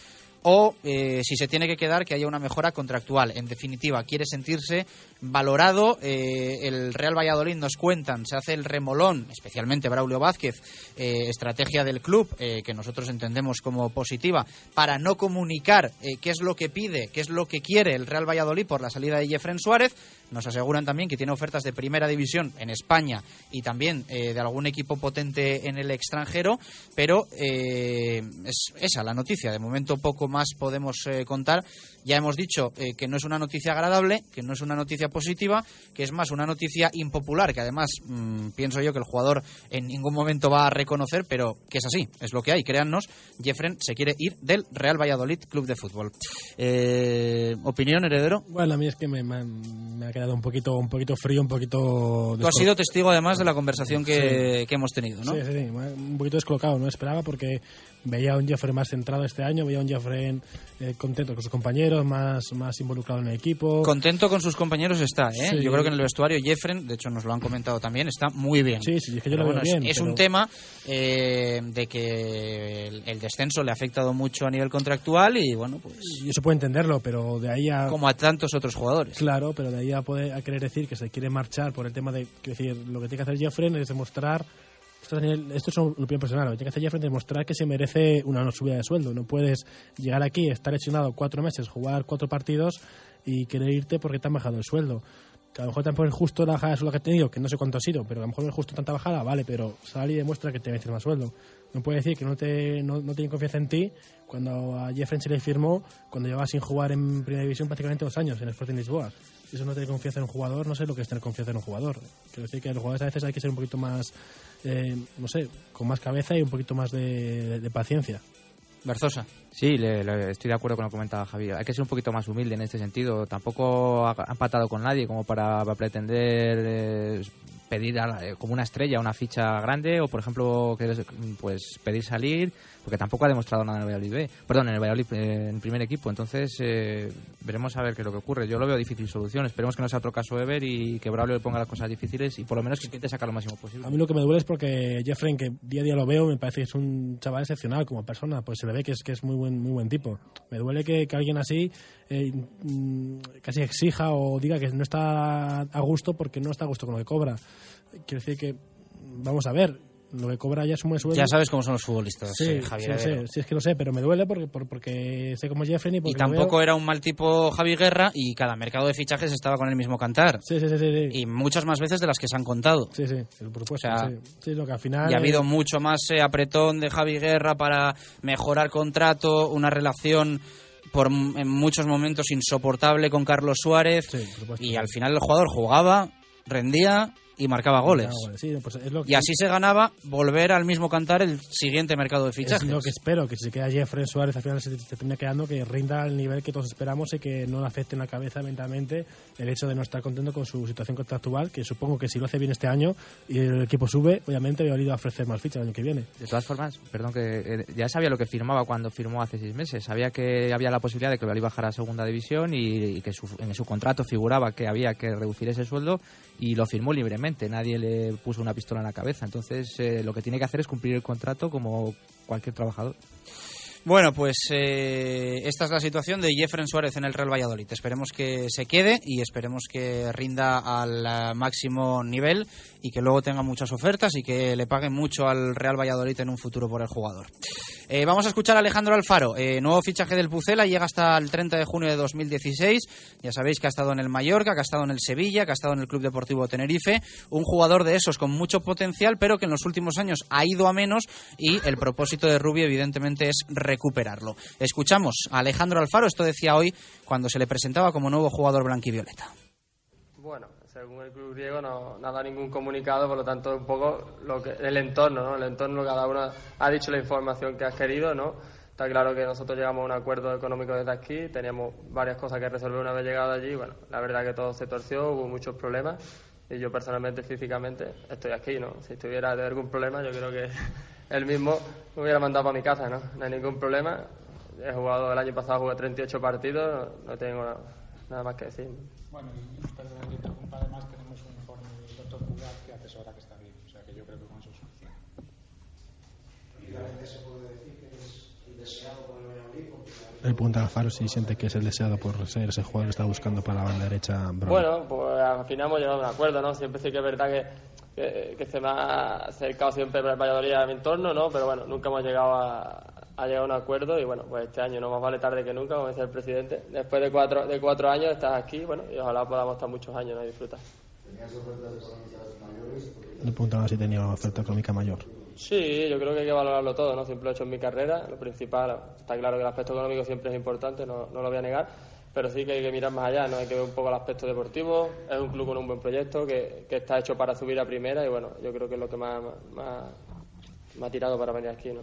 o eh, si se tiene que quedar que haya una mejora contractual. En definitiva, quiere sentirse valorado. Eh, el Real Valladolid nos cuentan, se hace el remolón, especialmente Braulio Vázquez, eh, estrategia del club que nosotros entendemos como positiva para no comunicar qué es lo que pide, qué es lo que quiere el Real Valladolid por la salida de Jeffren Suárez. Nos aseguran también que tiene ofertas de primera división en España y también de algún equipo potente en el extranjero, pero es esa la noticia. De momento poco más podemos eh, contar. Ya hemos dicho eh, que no es una noticia agradable, que no es una noticia positiva, que es más una noticia impopular, que además mm, pienso yo que el jugador en ningún momento va a reconocer, pero que es así, es lo que hay. Créannos, Jeffren se quiere ir del Real Valladolid Club de Fútbol. Eh, ¿Opinión, heredero? Bueno, a mí es que me, ha quedado un poquito, un poquito frío, un poquito... Tú has sido testigo además de la conversación que, que hemos tenido, ¿no? Sí, sí, sí, un poquito descolocado, no esperaba porque veía a un Jeffrey más centrado este año, veía a un Jeffrey eh, contento con sus compañeros, más, más involucrado en el equipo. Contento con sus compañeros está, ¿eh? Yo creo que en el vestuario Jeffrey, de hecho nos lo han comentado también, está muy bien. Sí, sí, es que yo lo veo bien. Es, un tema eh, de que el, descenso le ha afectado mucho a nivel contractual y bueno, pues... Y eso puede entenderlo, pero de ahí a... Como a tantos otros jugadores. Claro, pero de ahí a, poder, a querer decir que se quiere marchar por el tema de... decir, lo que tiene que hacer Jeffrey es demostrar esto, es una opinión personal. Lo que tiene que hacer Jeffrey es demostrar que se merece una subida de sueldo. No puedes llegar aquí, estar lesionado cuatro meses, jugar cuatro partidos y querer irte porque te han bajado el sueldo. Que a lo mejor tampoco es justo la bajada de sueldo que he tenido, que no sé cuánto ha sido, pero a lo mejor no es justo tanta bajada, vale, pero sale y demuestra que te mereces más sueldo. No puede decir que no, te, no, no tiene confianza en ti cuando a Jeffrey se le firmó, cuando llevaba sin jugar en Primera División prácticamente dos años en el Sporting Lisboa. Eso no tiene confianza en un jugador, no sé lo que es tener confianza en un jugador. Quiero decir que los jugadores a veces hay que ser un poquito más eh, no sé, con más cabeza y un poquito más de, paciencia. Berzosa. Sí, estoy de acuerdo con lo que comentaba Javier. Hay que ser un poquito más humilde en este sentido. Tampoco ha, empatado con nadie como para, pretender eh, pedir eh, como una estrella una ficha grande o, por ejemplo, pues pedir salir porque tampoco ha demostrado nada en el Valladolid B, perdón, en el Valladolid eh, en primer equipo. Entonces, eh, veremos a ver qué es lo que ocurre. Yo lo veo difícil solución. Esperemos que no sea otro caso Ever y que Braulio le ponga las cosas difíciles y por lo menos que intente sacar lo máximo posible. A mí lo que me duele es porque Jeffrey, que día a día lo veo, me parece que es un chaval excepcional como persona, pues se le ve que es que es muy buen muy buen tipo. Me duele que, alguien así eh, mm, casi exija o diga que no está a gusto porque no está a gusto con lo que cobra. Quiero decir que vamos a ver, lo que cobra ya es un buen sueldo. Ya sabes cómo son los futbolistas, sí, eh, Javier. Sí, sí, es que lo sé, pero me duele porque, porque sé cómo es Jeffrey. Y, tampoco era un mal tipo Javi Guerra y cada mercado de fichajes estaba con el mismo cantar. Sí, sí, sí. sí, Y muchas más veces de las que se han contado. Sí, sí, por supuesto. sí. lo que al final. Y ha habido mucho más eh, apretón de Javi Guerra para mejorar contrato, una relación por en muchos momentos insoportable con Carlos Suárez. y al final el jugador jugaba, rendía y marcaba goles. Pues y así se ganaba volver al mismo cantar el siguiente mercado de fichajes. Es lo que espero, que si se queda Jeffrey Suárez al final se, termina quedando, que rinda al nivel que todos esperamos y que no le afecte en la cabeza mentalmente el hecho de no estar contento con su situación contractual, que supongo que si lo hace bien este año y el equipo sube, obviamente había ido a ofrecer más fichas el año que viene. De todas formas, perdón, que eh, ya sabía lo que firmaba cuando firmó hace seis meses. Sabía que había la posibilidad de que iba a bajar a segunda división y, que en su contrato figuraba que había que reducir ese sueldo y lo firmó libremente. Nadie le puso una pistola en la cabeza. Entonces, eh, lo que tiene que hacer es cumplir el contrato como cualquier trabajador. Bueno, pues eh, esta es la situación de Jeffrey Suárez en el Real Valladolid. Esperemos que se quede y esperemos que rinda al eh, máximo nivel y que luego tenga muchas ofertas y que le paguen mucho al Real Valladolid en un futuro por el jugador. Eh, vamos a escuchar a Alejandro Alfaro, nuevo fichaje del Pucela, llega hasta el 30 de junio de 2016. Ya sabéis que ha estado en el Mallorca, que ha estado en el Sevilla, que ha estado en el Club Deportivo Tenerife. Un jugador de esos con mucho potencial, pero que en los últimos años ha ido a menos y el propósito de Rubio evidentemente es recuperarlo. Escuchamos a Alejandro Alfaro, esto decía hoy cuando se le presentaba como nuevo jugador blanquivioleta. Bueno, según el club griego no, ha dado ningún comunicado, por lo tanto un poco lo que, el entorno, ¿no? El entorno cada uno ha dicho la información que ha querido, ¿no? Está claro que nosotros llegamos a un acuerdo económico desde aquí, teníamos varias cosas que resolver una vez llegado allí. Bueno, la verdad que todo se torció, hubo muchos problemas y yo personalmente, físicamente, estoy aquí, ¿no? Si estuviera de algún problema, yo creo que él mismo me hubiera mandado para mi casa, ¿no? No hay ningún problema. He jugado el año pasado, jugué 38 partidos, no tengo nada más que decir. Bueno, y perdón que interrumpa, además tenemos un informe del doctor Cugat que atesora que está bien, o sea que yo creo que con eso es suficiente. Prácticamente se puede decir que es el deseado por el Valladolid, El punto Alfaro si siente que es el deseado por ser ese jugador que está buscando para la banda derecha. Brown. Bueno, pues al final hemos llegado a un acuerdo, ¿no? Siempre sí que es verdad que, que, que se me ha acercado siempre el Valladolid a mi entorno, ¿no? Pero bueno, nunca hemos llegado a, a llegar a un acuerdo y bueno, pues este año no más vale tarde que nunca, como decía el presidente. Después de cuatro, de cuatro años estás aquí, bueno, y ojalá podamos estar muchos años ¿no? y disfrutar. tenías ofertas económicas mayores. Le preguntaba si tenía oferta económica mayor. Sí, yo creo que hay que valorarlo todo, ¿no? Siempre lo he hecho en mi carrera. Lo principal, está claro que el aspecto económico siempre es importante, no, no lo voy a negar, pero sí que hay que mirar más allá, ¿no? Hay que ver un poco el aspecto deportivo. Es un club con un buen proyecto que, que está hecho para subir a primera y bueno, yo creo que es lo que más, más, me ha tirado para venir aquí, ¿no?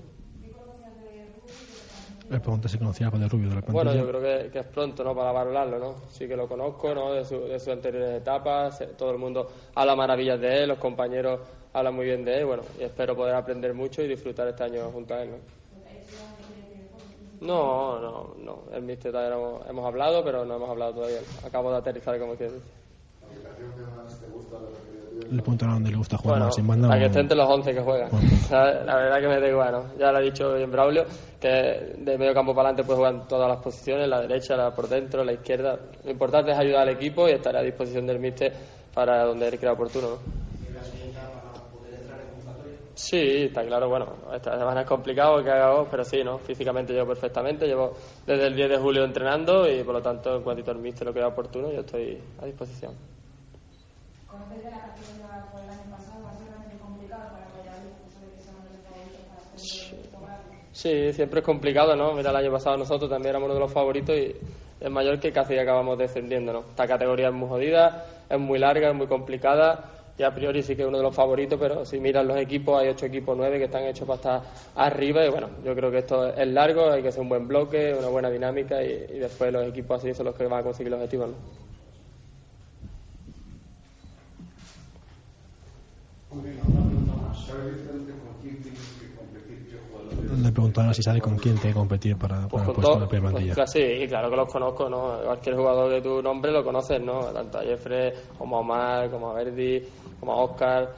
Le pregunté si conocía a Padre Rubio de la plantilla. Bueno, yo creo que, que es pronto, ¿no? Para valorarlo, ¿no? Sí que lo conozco, ¿no? De, su- de sus anteriores etapas, todo el mundo habla maravillas de él, los compañeros hablan muy bien de él, bueno, y espero poder aprender mucho y disfrutar este año junto a él, ¿no? No, no, no. El míster todavía no hemos, hemos hablado, pero no hemos hablado todavía. Acabo de aterrizar, como quien dice. Le preguntaron a dónde le gusta jugar Bueno, más, sin banda a que esté entre los 11 que juegan. La verdad que me da igual, ¿no? Ya lo ha dicho bien Braulio, que de medio campo para adelante puede jugar en todas las posiciones, la derecha, la por dentro, la izquierda. Lo importante es ayudar al equipo y estar a disposición del míster para donde él crea oportuno, ¿no? Sí, está claro, bueno, esta semana es complicado que haga vos, pero sí, ¿no? Físicamente llevo perfectamente, llevo desde el 10 de julio entrenando y por lo tanto, en cuanto el míster lo crea oportuno, yo estoy a disposición. De la categoría por el año pasado va a ser complicado para Valladolid. Sí, siempre es complicado, ¿no? Mira, el año pasado nosotros también éramos uno de los favoritos y es mayor que casi acabamos descendiendo, ¿no? Esta categoría es muy jodida, es muy larga, es muy complicada y a priori sí que es uno de los favoritos, pero si miras los equipos, hay ocho equipos, nueve que están hechos para estar arriba y bueno, yo creo que esto es largo, hay que hacer un buen bloque, una buena dinámica y, después los equipos así son los que van a conseguir los objetivos, ¿no? Le preguntaron si sabe con quién tiene que competir para, para el Con puesto todo- de la primera pues, plantilla. claro, sí, claro que los conozco, ¿no? Cualquier jugador de tu nombre lo conoces, ¿no? Tanto a Jeffrey como a Omar, como a Verdi, como a Oscar,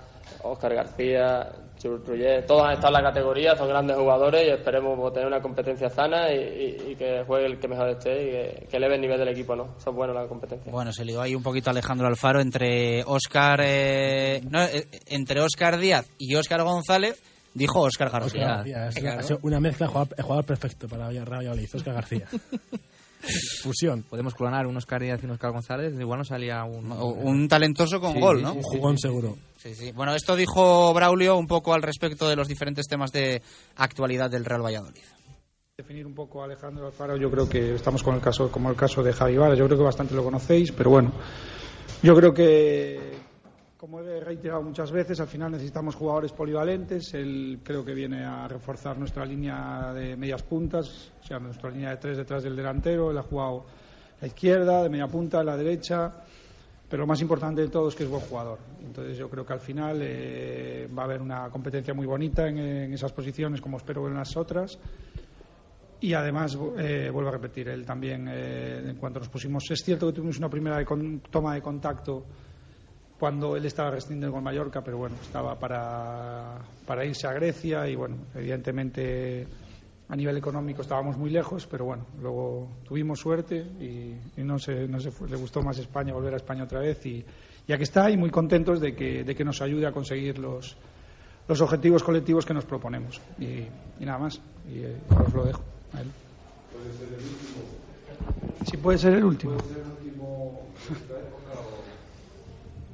Oscar García, Chur Trullet, todos han estado en la categoría, son grandes jugadores y esperemos tener una competencia sana y, y- y que juegue el que mejor esté y que, que eleve el nivel del equipo, ¿no? Eso es bueno la competencia. Bueno, se lió ahí un poquito Alejandro Alfaro entre Óscar eh, no, eh, entre Óscar Díaz y Óscar González, dijo García. Oscar García, es- ha sido una mezcla, el jugador, perfecto para Real Valladolid, Oscar García. Fusión. Podemos clonar un Oscar Díaz y un Oscar González, igual no salía un... Un talentoso con Sí, gol, ¿no? sí, Un jugón sí. seguro. Sí, sí. Bueno, esto dijo Braulio un poco al respecto de los diferentes temas de actualidad del Real Valladolid. Definir un poco a Alejandro Alfaro, yo creo que estamos con el caso, como el caso de Javi Vara, yo creo que bastante lo conocéis, pero bueno, yo creo que, como he reiterado muchas veces, al final necesitamos jugadores polivalentes, él creo que viene a reforzar nuestra línea de medias puntas, o sea, nuestra línea de tres detrás del delantero, él ha jugado la izquierda, de media punta, la derecha, pero lo más importante de todo es que es buen jugador. Entonces yo creo que al final eh, va a haber una competencia muy bonita en, en esas posiciones, como espero en las otras. Y además, eh, vuelvo a repetir, él también, eh, en cuanto nos pusimos, es cierto que tuvimos una primera de con- toma de contacto cuando él estaba rescindiendo con Mallorca, pero bueno, estaba para, para irse a Grecia y bueno, evidentemente a nivel económico estábamos muy lejos, pero bueno, luego tuvimos suerte y, y no, se, no se fue, le gustó más España, volver a España otra vez y ya que está y muy contentos de que, de que nos ayude a conseguir los, los objetivos colectivos que nos proponemos. Y, y nada más, y eh, os lo dejo a él. Sí, puede ser el último.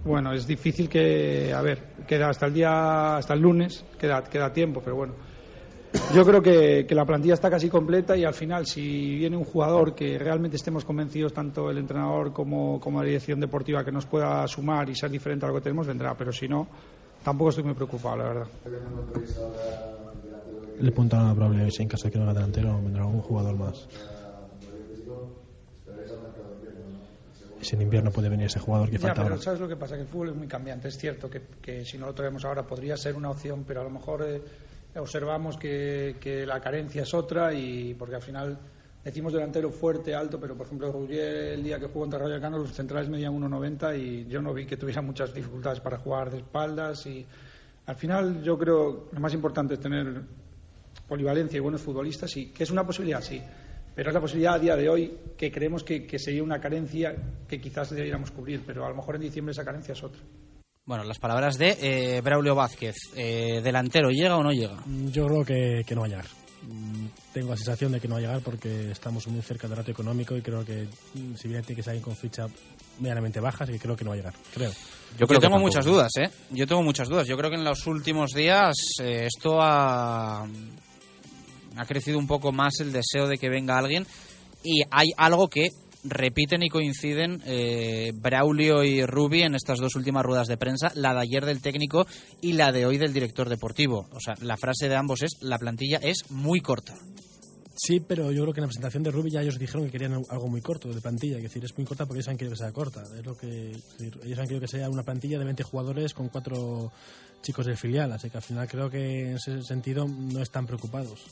Bueno, es difícil que, a ver, queda hasta el día, hasta el lunes, queda, queda tiempo, pero bueno. Yo creo que, que la plantilla está casi completa y al final, si viene un jugador que realmente estemos convencidos, tanto el entrenador como, como la dirección deportiva, que nos pueda sumar y ser diferente a lo que tenemos, vendrá. Pero si no, tampoco estoy muy preocupado, la verdad. le apuntan a Braulio en caso de que no haga delantero vendrá algún jugador más. Si en invierno puede venir ese jugador que Ya, falta pero ahora. ¿sabes lo que pasa? Que el fútbol es muy cambiante. Es cierto que, que si no lo traemos ahora podría ser una opción, pero a lo mejor eh, observamos que, que la carencia es otra y porque al final decimos delantero fuerte, alto, pero por ejemplo Ruggier el día que jugó contra Rayo Vallecano los centrales medían 1,90 y yo no vi que tuviera muchas dificultades para jugar de espaldas y al final yo creo que lo más importante es tener polivalencia y buenos futbolistas y que es una posibilidad, sí. Pero es la posibilidad a día de hoy que creemos que, que sería una carencia que quizás debiéramos cubrir, pero a lo mejor en diciembre esa carencia es otra. Bueno, las palabras de eh, Braulio Vázquez. Eh, ¿Delantero llega o no llega? Mm, Yo creo que, que no va a llegar. Mm, Tengo la sensación de que no va a llegar porque estamos muy cerca del rato económico y creo que mm, si bien tiene que salir con ficha medianamente baja, así que creo que no va a llegar. Creo. Yo, tengo muchas dudas, ¿eh? Yo tengo muchas dudas. Yo creo que en los últimos días eh, esto ha, ha crecido un poco más el deseo de que venga alguien y hay algo que repiten y coinciden eh, Braulio y Rubi en estas dos últimas ruedas de prensa, la de ayer del técnico y la de hoy del director deportivo. O sea, la frase de ambos es la plantilla es muy corta. Sí, pero yo creo que en la presentación de Rubi ya ellos dijeron que querían algo muy corto de plantilla. Es decir, es muy corta porque ellos han querido que sea corta. Es lo que, es decir, ellos han querido que sea una plantilla de 20 jugadores con cuatro chicos del filial. Así que al final creo que en ese sentido no están preocupados.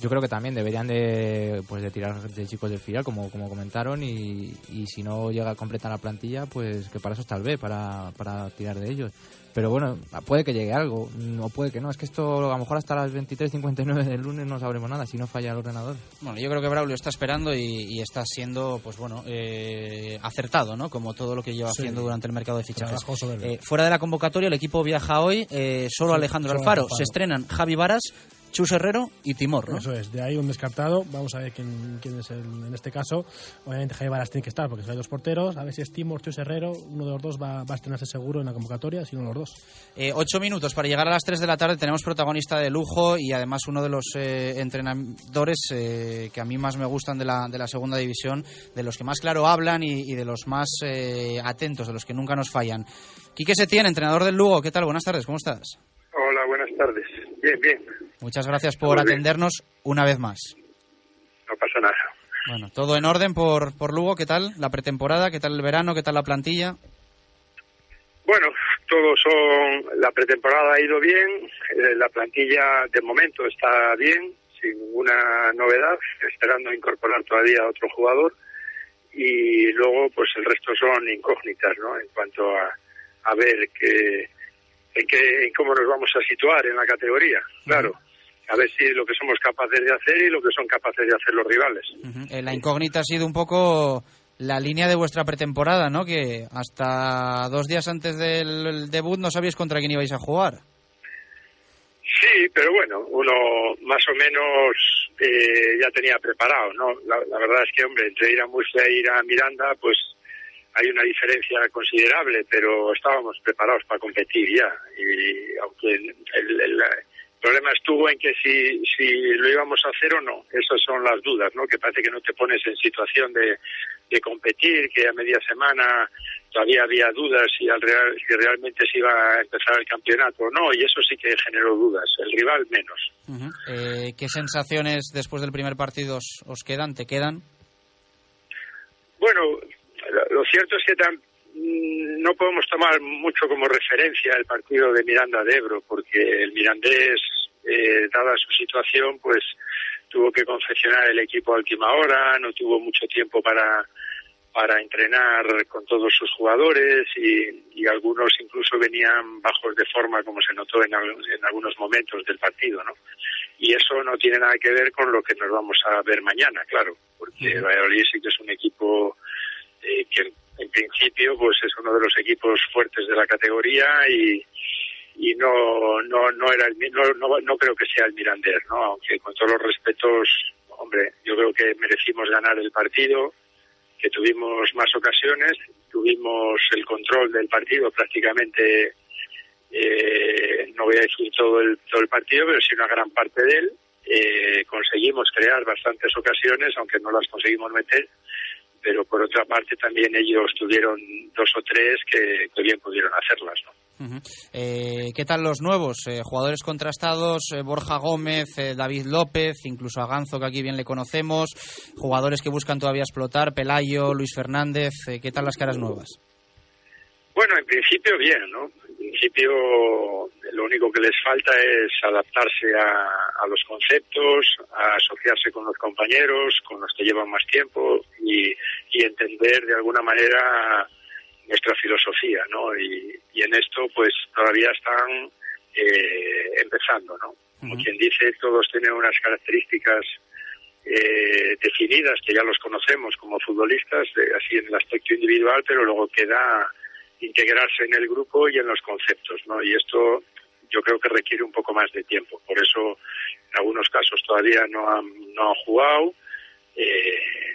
Yo creo que también deberían de, pues, de tirar de chicos del filial, como, como comentaron, y, y si no llega a completar la plantilla, pues que para eso está el B, para, para tirar de ellos. Pero bueno, puede que llegue algo, o puede que no. Es que esto a lo mejor hasta las 23.59 del lunes no sabremos nada, si no falla el ordenador. Bueno, yo creo que Braulio está esperando y, y está siendo, pues bueno, eh, acertado, ¿no? Como todo lo que lleva Sí. haciendo durante el mercado de fichajes. Eh, fuera de la convocatoria, el equipo viaja hoy, eh, solo Sí, Alejandro solo Alfaro. Alfaro. Se estrenan Javi Varas, Chus Herrero y Timor, ¿no? Eso es, de ahí un descartado. Vamos a ver quién, quién es el, en este caso. Obviamente Jaime Varas tiene que estar porque hay dos porteros. A ver si es Timor, Chus Herrero. Uno de los dos va, va a estrenarse seguro en la convocatoria, si no los dos. Eh, ocho minutos para llegar a las 3 de la tarde. Tenemos protagonista de lujo y además uno de los eh, entrenadores eh, que a mí más me gustan de la, de la segunda división, de los que más claro hablan y, y de los más eh, atentos, de los que nunca nos fallan. Quique Setién, entrenador del Lugo. ¿Qué tal? Buenas tardes, ¿cómo estás? Hola, buenas tardes. Bien, bien, Muchas gracias por atendernos una vez más. no pasa nada. Bueno, todo en orden por, por Lugo. ¿Qué tal la pretemporada? ¿Qué tal el verano? ¿Qué tal la plantilla? Bueno, todos son. La pretemporada ha ido bien, eh, la plantilla de momento está bien, sin ninguna novedad, esperando incorporar todavía a otro jugador. Y luego, pues el resto son incógnitas, ¿no? En cuanto a, a ver qué, en, qué, en cómo nos vamos a situar en la categoría. Claro, a ver si lo que somos capaces de hacer y lo que son capaces de hacer los rivales. Eh, la incógnita ha sido un poco la línea de vuestra pretemporada, ¿no? Que hasta dos días antes del debut no sabíais contra quién ibais a jugar. Sí, pero bueno, uno más o menos eh, ya tenía preparado, ¿no? La, la verdad es que, hombre, entre ir a Murcia e ir a Miranda, pues hay una diferencia considerable, pero estábamos preparados para competir ya. Y aunque el, el- el problema estuvo en que si, si lo íbamos a hacer o no, esas son las dudas, ¿no? Que parece que no te pones en situación de, de competir, que a media semana todavía había dudas si, al real, si realmente se iba a empezar el campeonato o no, y eso sí que generó dudas. El rival menos. Eh, ¿Qué sensaciones después del primer partido os, os quedan? ¿Te quedan? Bueno, lo- cierto es que mm, no podemos tomar mucho como referencia el partido de Miranda de Ebro, porque el mirandés, eh, dada su situación, pues tuvo que confeccionar el equipo a última hora, no tuvo mucho tiempo para para entrenar con todos sus jugadores y, y algunos incluso venían bajos de forma como se notó en, en algunos momentos del partido, ¿no? Y eso no tiene nada que ver con lo que nos vamos a ver mañana, claro, porque Valladolid sí que es un equipo eh, que en principio pues es uno de los equipos fuertes de la categoría y, y no no no era el, no, no, no creo que sea el Mirandés, ¿no? Aunque con todos los respetos, hombre, yo creo que merecimos ganar el partido que tuvimos más ocasiones, tuvimos el control del partido prácticamente, eh, no voy a decir todo el, todo el partido, pero sí una gran parte de él. Eh, conseguimos crear bastantes ocasiones, aunque no las conseguimos meter, pero por otra parte también ellos tuvieron dos o tres que, que bien pudieron hacerlas. ¿no? Eh, ¿Qué tal los nuevos? Eh, jugadores contrastados, eh, Borja Gómez, eh, David López, incluso a Ganzo, que aquí bien le conocemos, jugadores que buscan todavía explotar, Pelayo, Luis Fernández, ¿qué tal las caras nuevas? Bueno, en principio bien, ¿no? En principio lo único que les falta es adaptarse a, a los conceptos, a asociarse con los compañeros, con los que llevan más tiempo y, y entender de alguna manera nuestra filosofía, ¿no? Y, y en esto pues todavía están eh, empezando, ¿no? Como quien dice, todos tienen unas características eh, definidas que ya los conocemos como futbolistas, eh, así en el aspecto individual, pero luego queda integrarse en el grupo y en los conceptos, ¿no? Y esto yo creo que requiere un poco más de tiempo. Por eso, en algunos casos todavía no han, no han jugado. eh,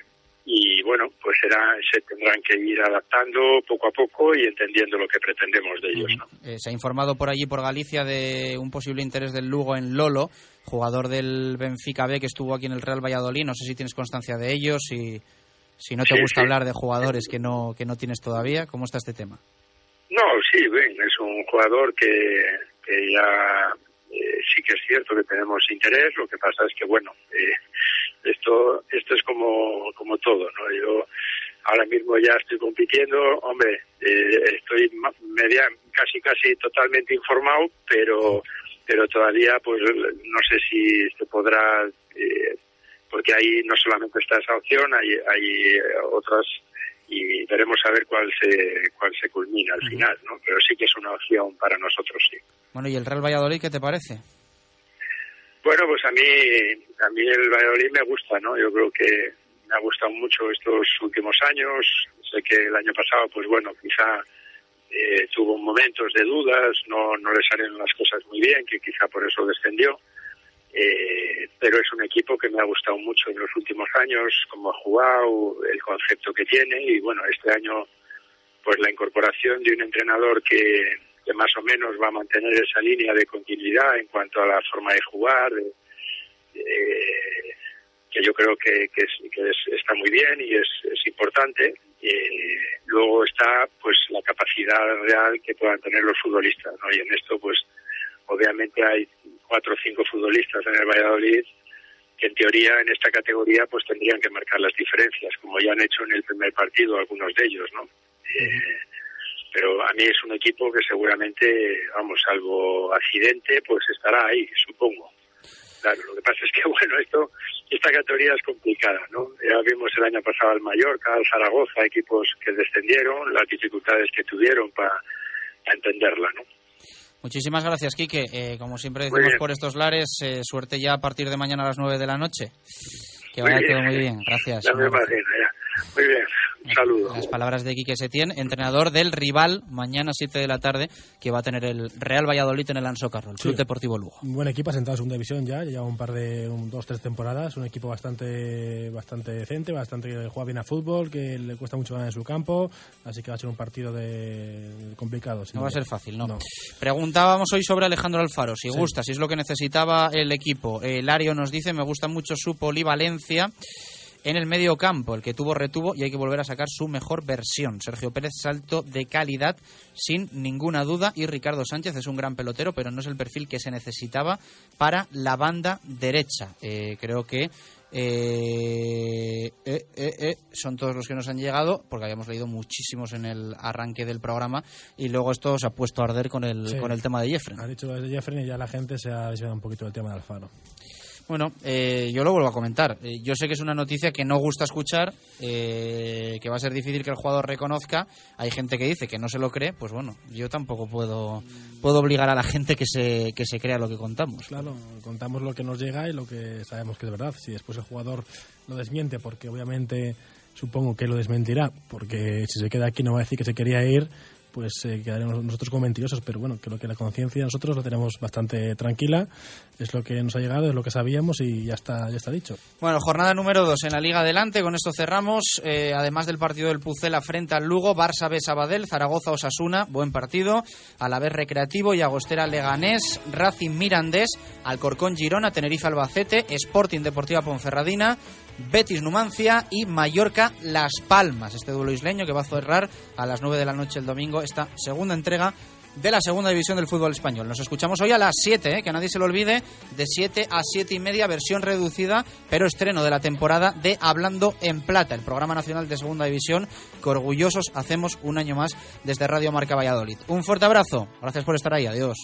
y bueno, pues será, se tendrán que ir adaptando poco a poco y entendiendo lo que pretendemos de ellos, ¿no? Eh, se ha informado por allí, por Galicia, de un posible interés del Lugo en Lolo, jugador del Benfica B que estuvo aquí en el Real Valladolid. No sé si tienes constancia de ello, si, si no te Sí, gusta sí. hablar de jugadores que no, que no tienes todavía. ¿Cómo está este tema? No, sí, ven, es un jugador que, que ya eh, sí que es cierto que tenemos interés, lo que pasa es que, bueno, eh, esto esto es como, como todo, ¿no? Yo ahora mismo ya estoy compitiendo, hombre, eh, estoy media, casi casi totalmente informado, pero pero todavía pues no sé si se podrá, eh, porque ahí no solamente está esa opción, hay, hay eh, otras y veremos a ver cuál se cuál se culmina al final, ¿no? Pero sí que es una opción para nosotros, sí. Bueno, ¿y el Real Valladolid qué te parece? Bueno, pues a mí a mí el Valladolid me gusta, ¿no? Yo creo que me ha gustado mucho estos últimos años. Sé que el año pasado, pues bueno, quizá eh, tuvo momentos de dudas, no no le salieron las cosas muy bien, que quizá por eso descendió. Eh, pero es un equipo que me ha gustado mucho en los últimos años, cómo ha jugado, el concepto que tiene y bueno, este año pues la incorporación de un entrenador que, más o menos va a mantener esa línea de continuidad en cuanto a la forma de jugar, eh, que yo creo que, es- que es- está muy bien y es, es importante. Eh, luego está pues la capacidad real que puedan tener los futbolistas, ¿no? Y en esto pues obviamente hay cuatro o cinco futbolistas en el Valladolid que en teoría en esta categoría pues tendrían que marcar las diferencias, como ya han hecho en el primer partido algunos de ellos, ¿no? Eh, pero a mí es un equipo que seguramente, vamos, salvo accidente, pues estará ahí, supongo. Claro, lo que pasa es que, bueno, esto, esta categoría es complicada, ¿no? Ya vimos el año pasado al Mallorca, al Zaragoza, equipos que descendieron, las dificultades que tuvieron para entenderla, ¿no? Muchísimas gracias, Quique. Eh, como siempre Muy decimos por estos lares, eh, suerte ya a partir de mañana a las 9 de la noche. Que Muy vaya bien. todo muy bien. Gracias. Muy bien, un saludo. Las palabras de Quique Setién, entrenador del rival, mañana 7 de la tarde, que va a tener el Real Valladolid en el Anso Carro, el Club Sí. Deportivo Lugo. Un buen equipo, asentado en segunda división ya, lleva un par de, un, dos, tres temporadas, un equipo bastante bastante decente, bastante que juega bien a fútbol, que le cuesta mucho ganar en su campo, así que va a ser un partido de complicado. No va a ser fácil, ¿no? Preguntábamos hoy sobre Alejandro Alfaro, si Sí. gusta, si es lo que necesitaba el equipo. Eh, Lario nos dice, me gusta mucho su polivalencia en el medio campo, el que tuvo retuvo y hay que volver a sacar su mejor versión. Sergio Pérez, salto de calidad sin ninguna duda y Ricardo Sánchez es un gran pelotero, pero no es el perfil que se necesitaba para la banda derecha. Eh, creo que eh, eh, eh, eh, son todos los que nos han llegado, porque habíamos leído muchísimos en el arranque del programa, y luego esto se ha puesto a arder con el, Sí. con el tema de Jeffrey. Ha dicho lo de Jeffrey y ya la gente se ha desviado un poquito del tema de Alfaro. Bueno, eh, yo lo vuelvo a comentar. Eh, yo sé que es una noticia que no gusta escuchar, eh, que va a ser difícil que el jugador reconozca. Hay gente que dice que no se lo cree, pues bueno, yo tampoco puedo, puedo obligar a la gente que se, que se crea lo que contamos. Claro, contamos lo que nos llega y lo que sabemos que es verdad. Si después el jugador lo desmiente, porque obviamente supongo que lo desmentirá, porque si se queda aquí no va a decir que se quería ir, pues eh, quedaremos nosotros como mentirosos. Pero bueno, creo que la conciencia nosotros la tenemos bastante tranquila. Es lo que nos ha llegado, es lo que sabíamos y ya está, ya está dicho. Bueno, jornada número 2 en la Liga Adelante. Con esto cerramos. Eh, además del partido del Pucela frente al Lugo, Barça B Sabadell, Zaragoza Osasuna, buen partido. Alavés Recreativo y Agostera Leganés, Racing Mirandés, Alcorcón Girona, Tenerife Albacete, Sporting Deportiva Ponferradina, Betis Numancia y Mallorca Las Palmas. Este duelo isleño que va a cerrar a las 9 de la noche el domingo esta segunda entrega de la segunda división del fútbol español. Nos escuchamos hoy a las 7, ¿eh? que nadie se lo olvide, de 7 a 7 y media, versión reducida, pero estreno de la temporada de Hablando en Plata, el programa nacional de segunda división que orgullosos hacemos un año más desde Radio Marca Valladolid. Un fuerte abrazo, gracias por estar ahí, adiós.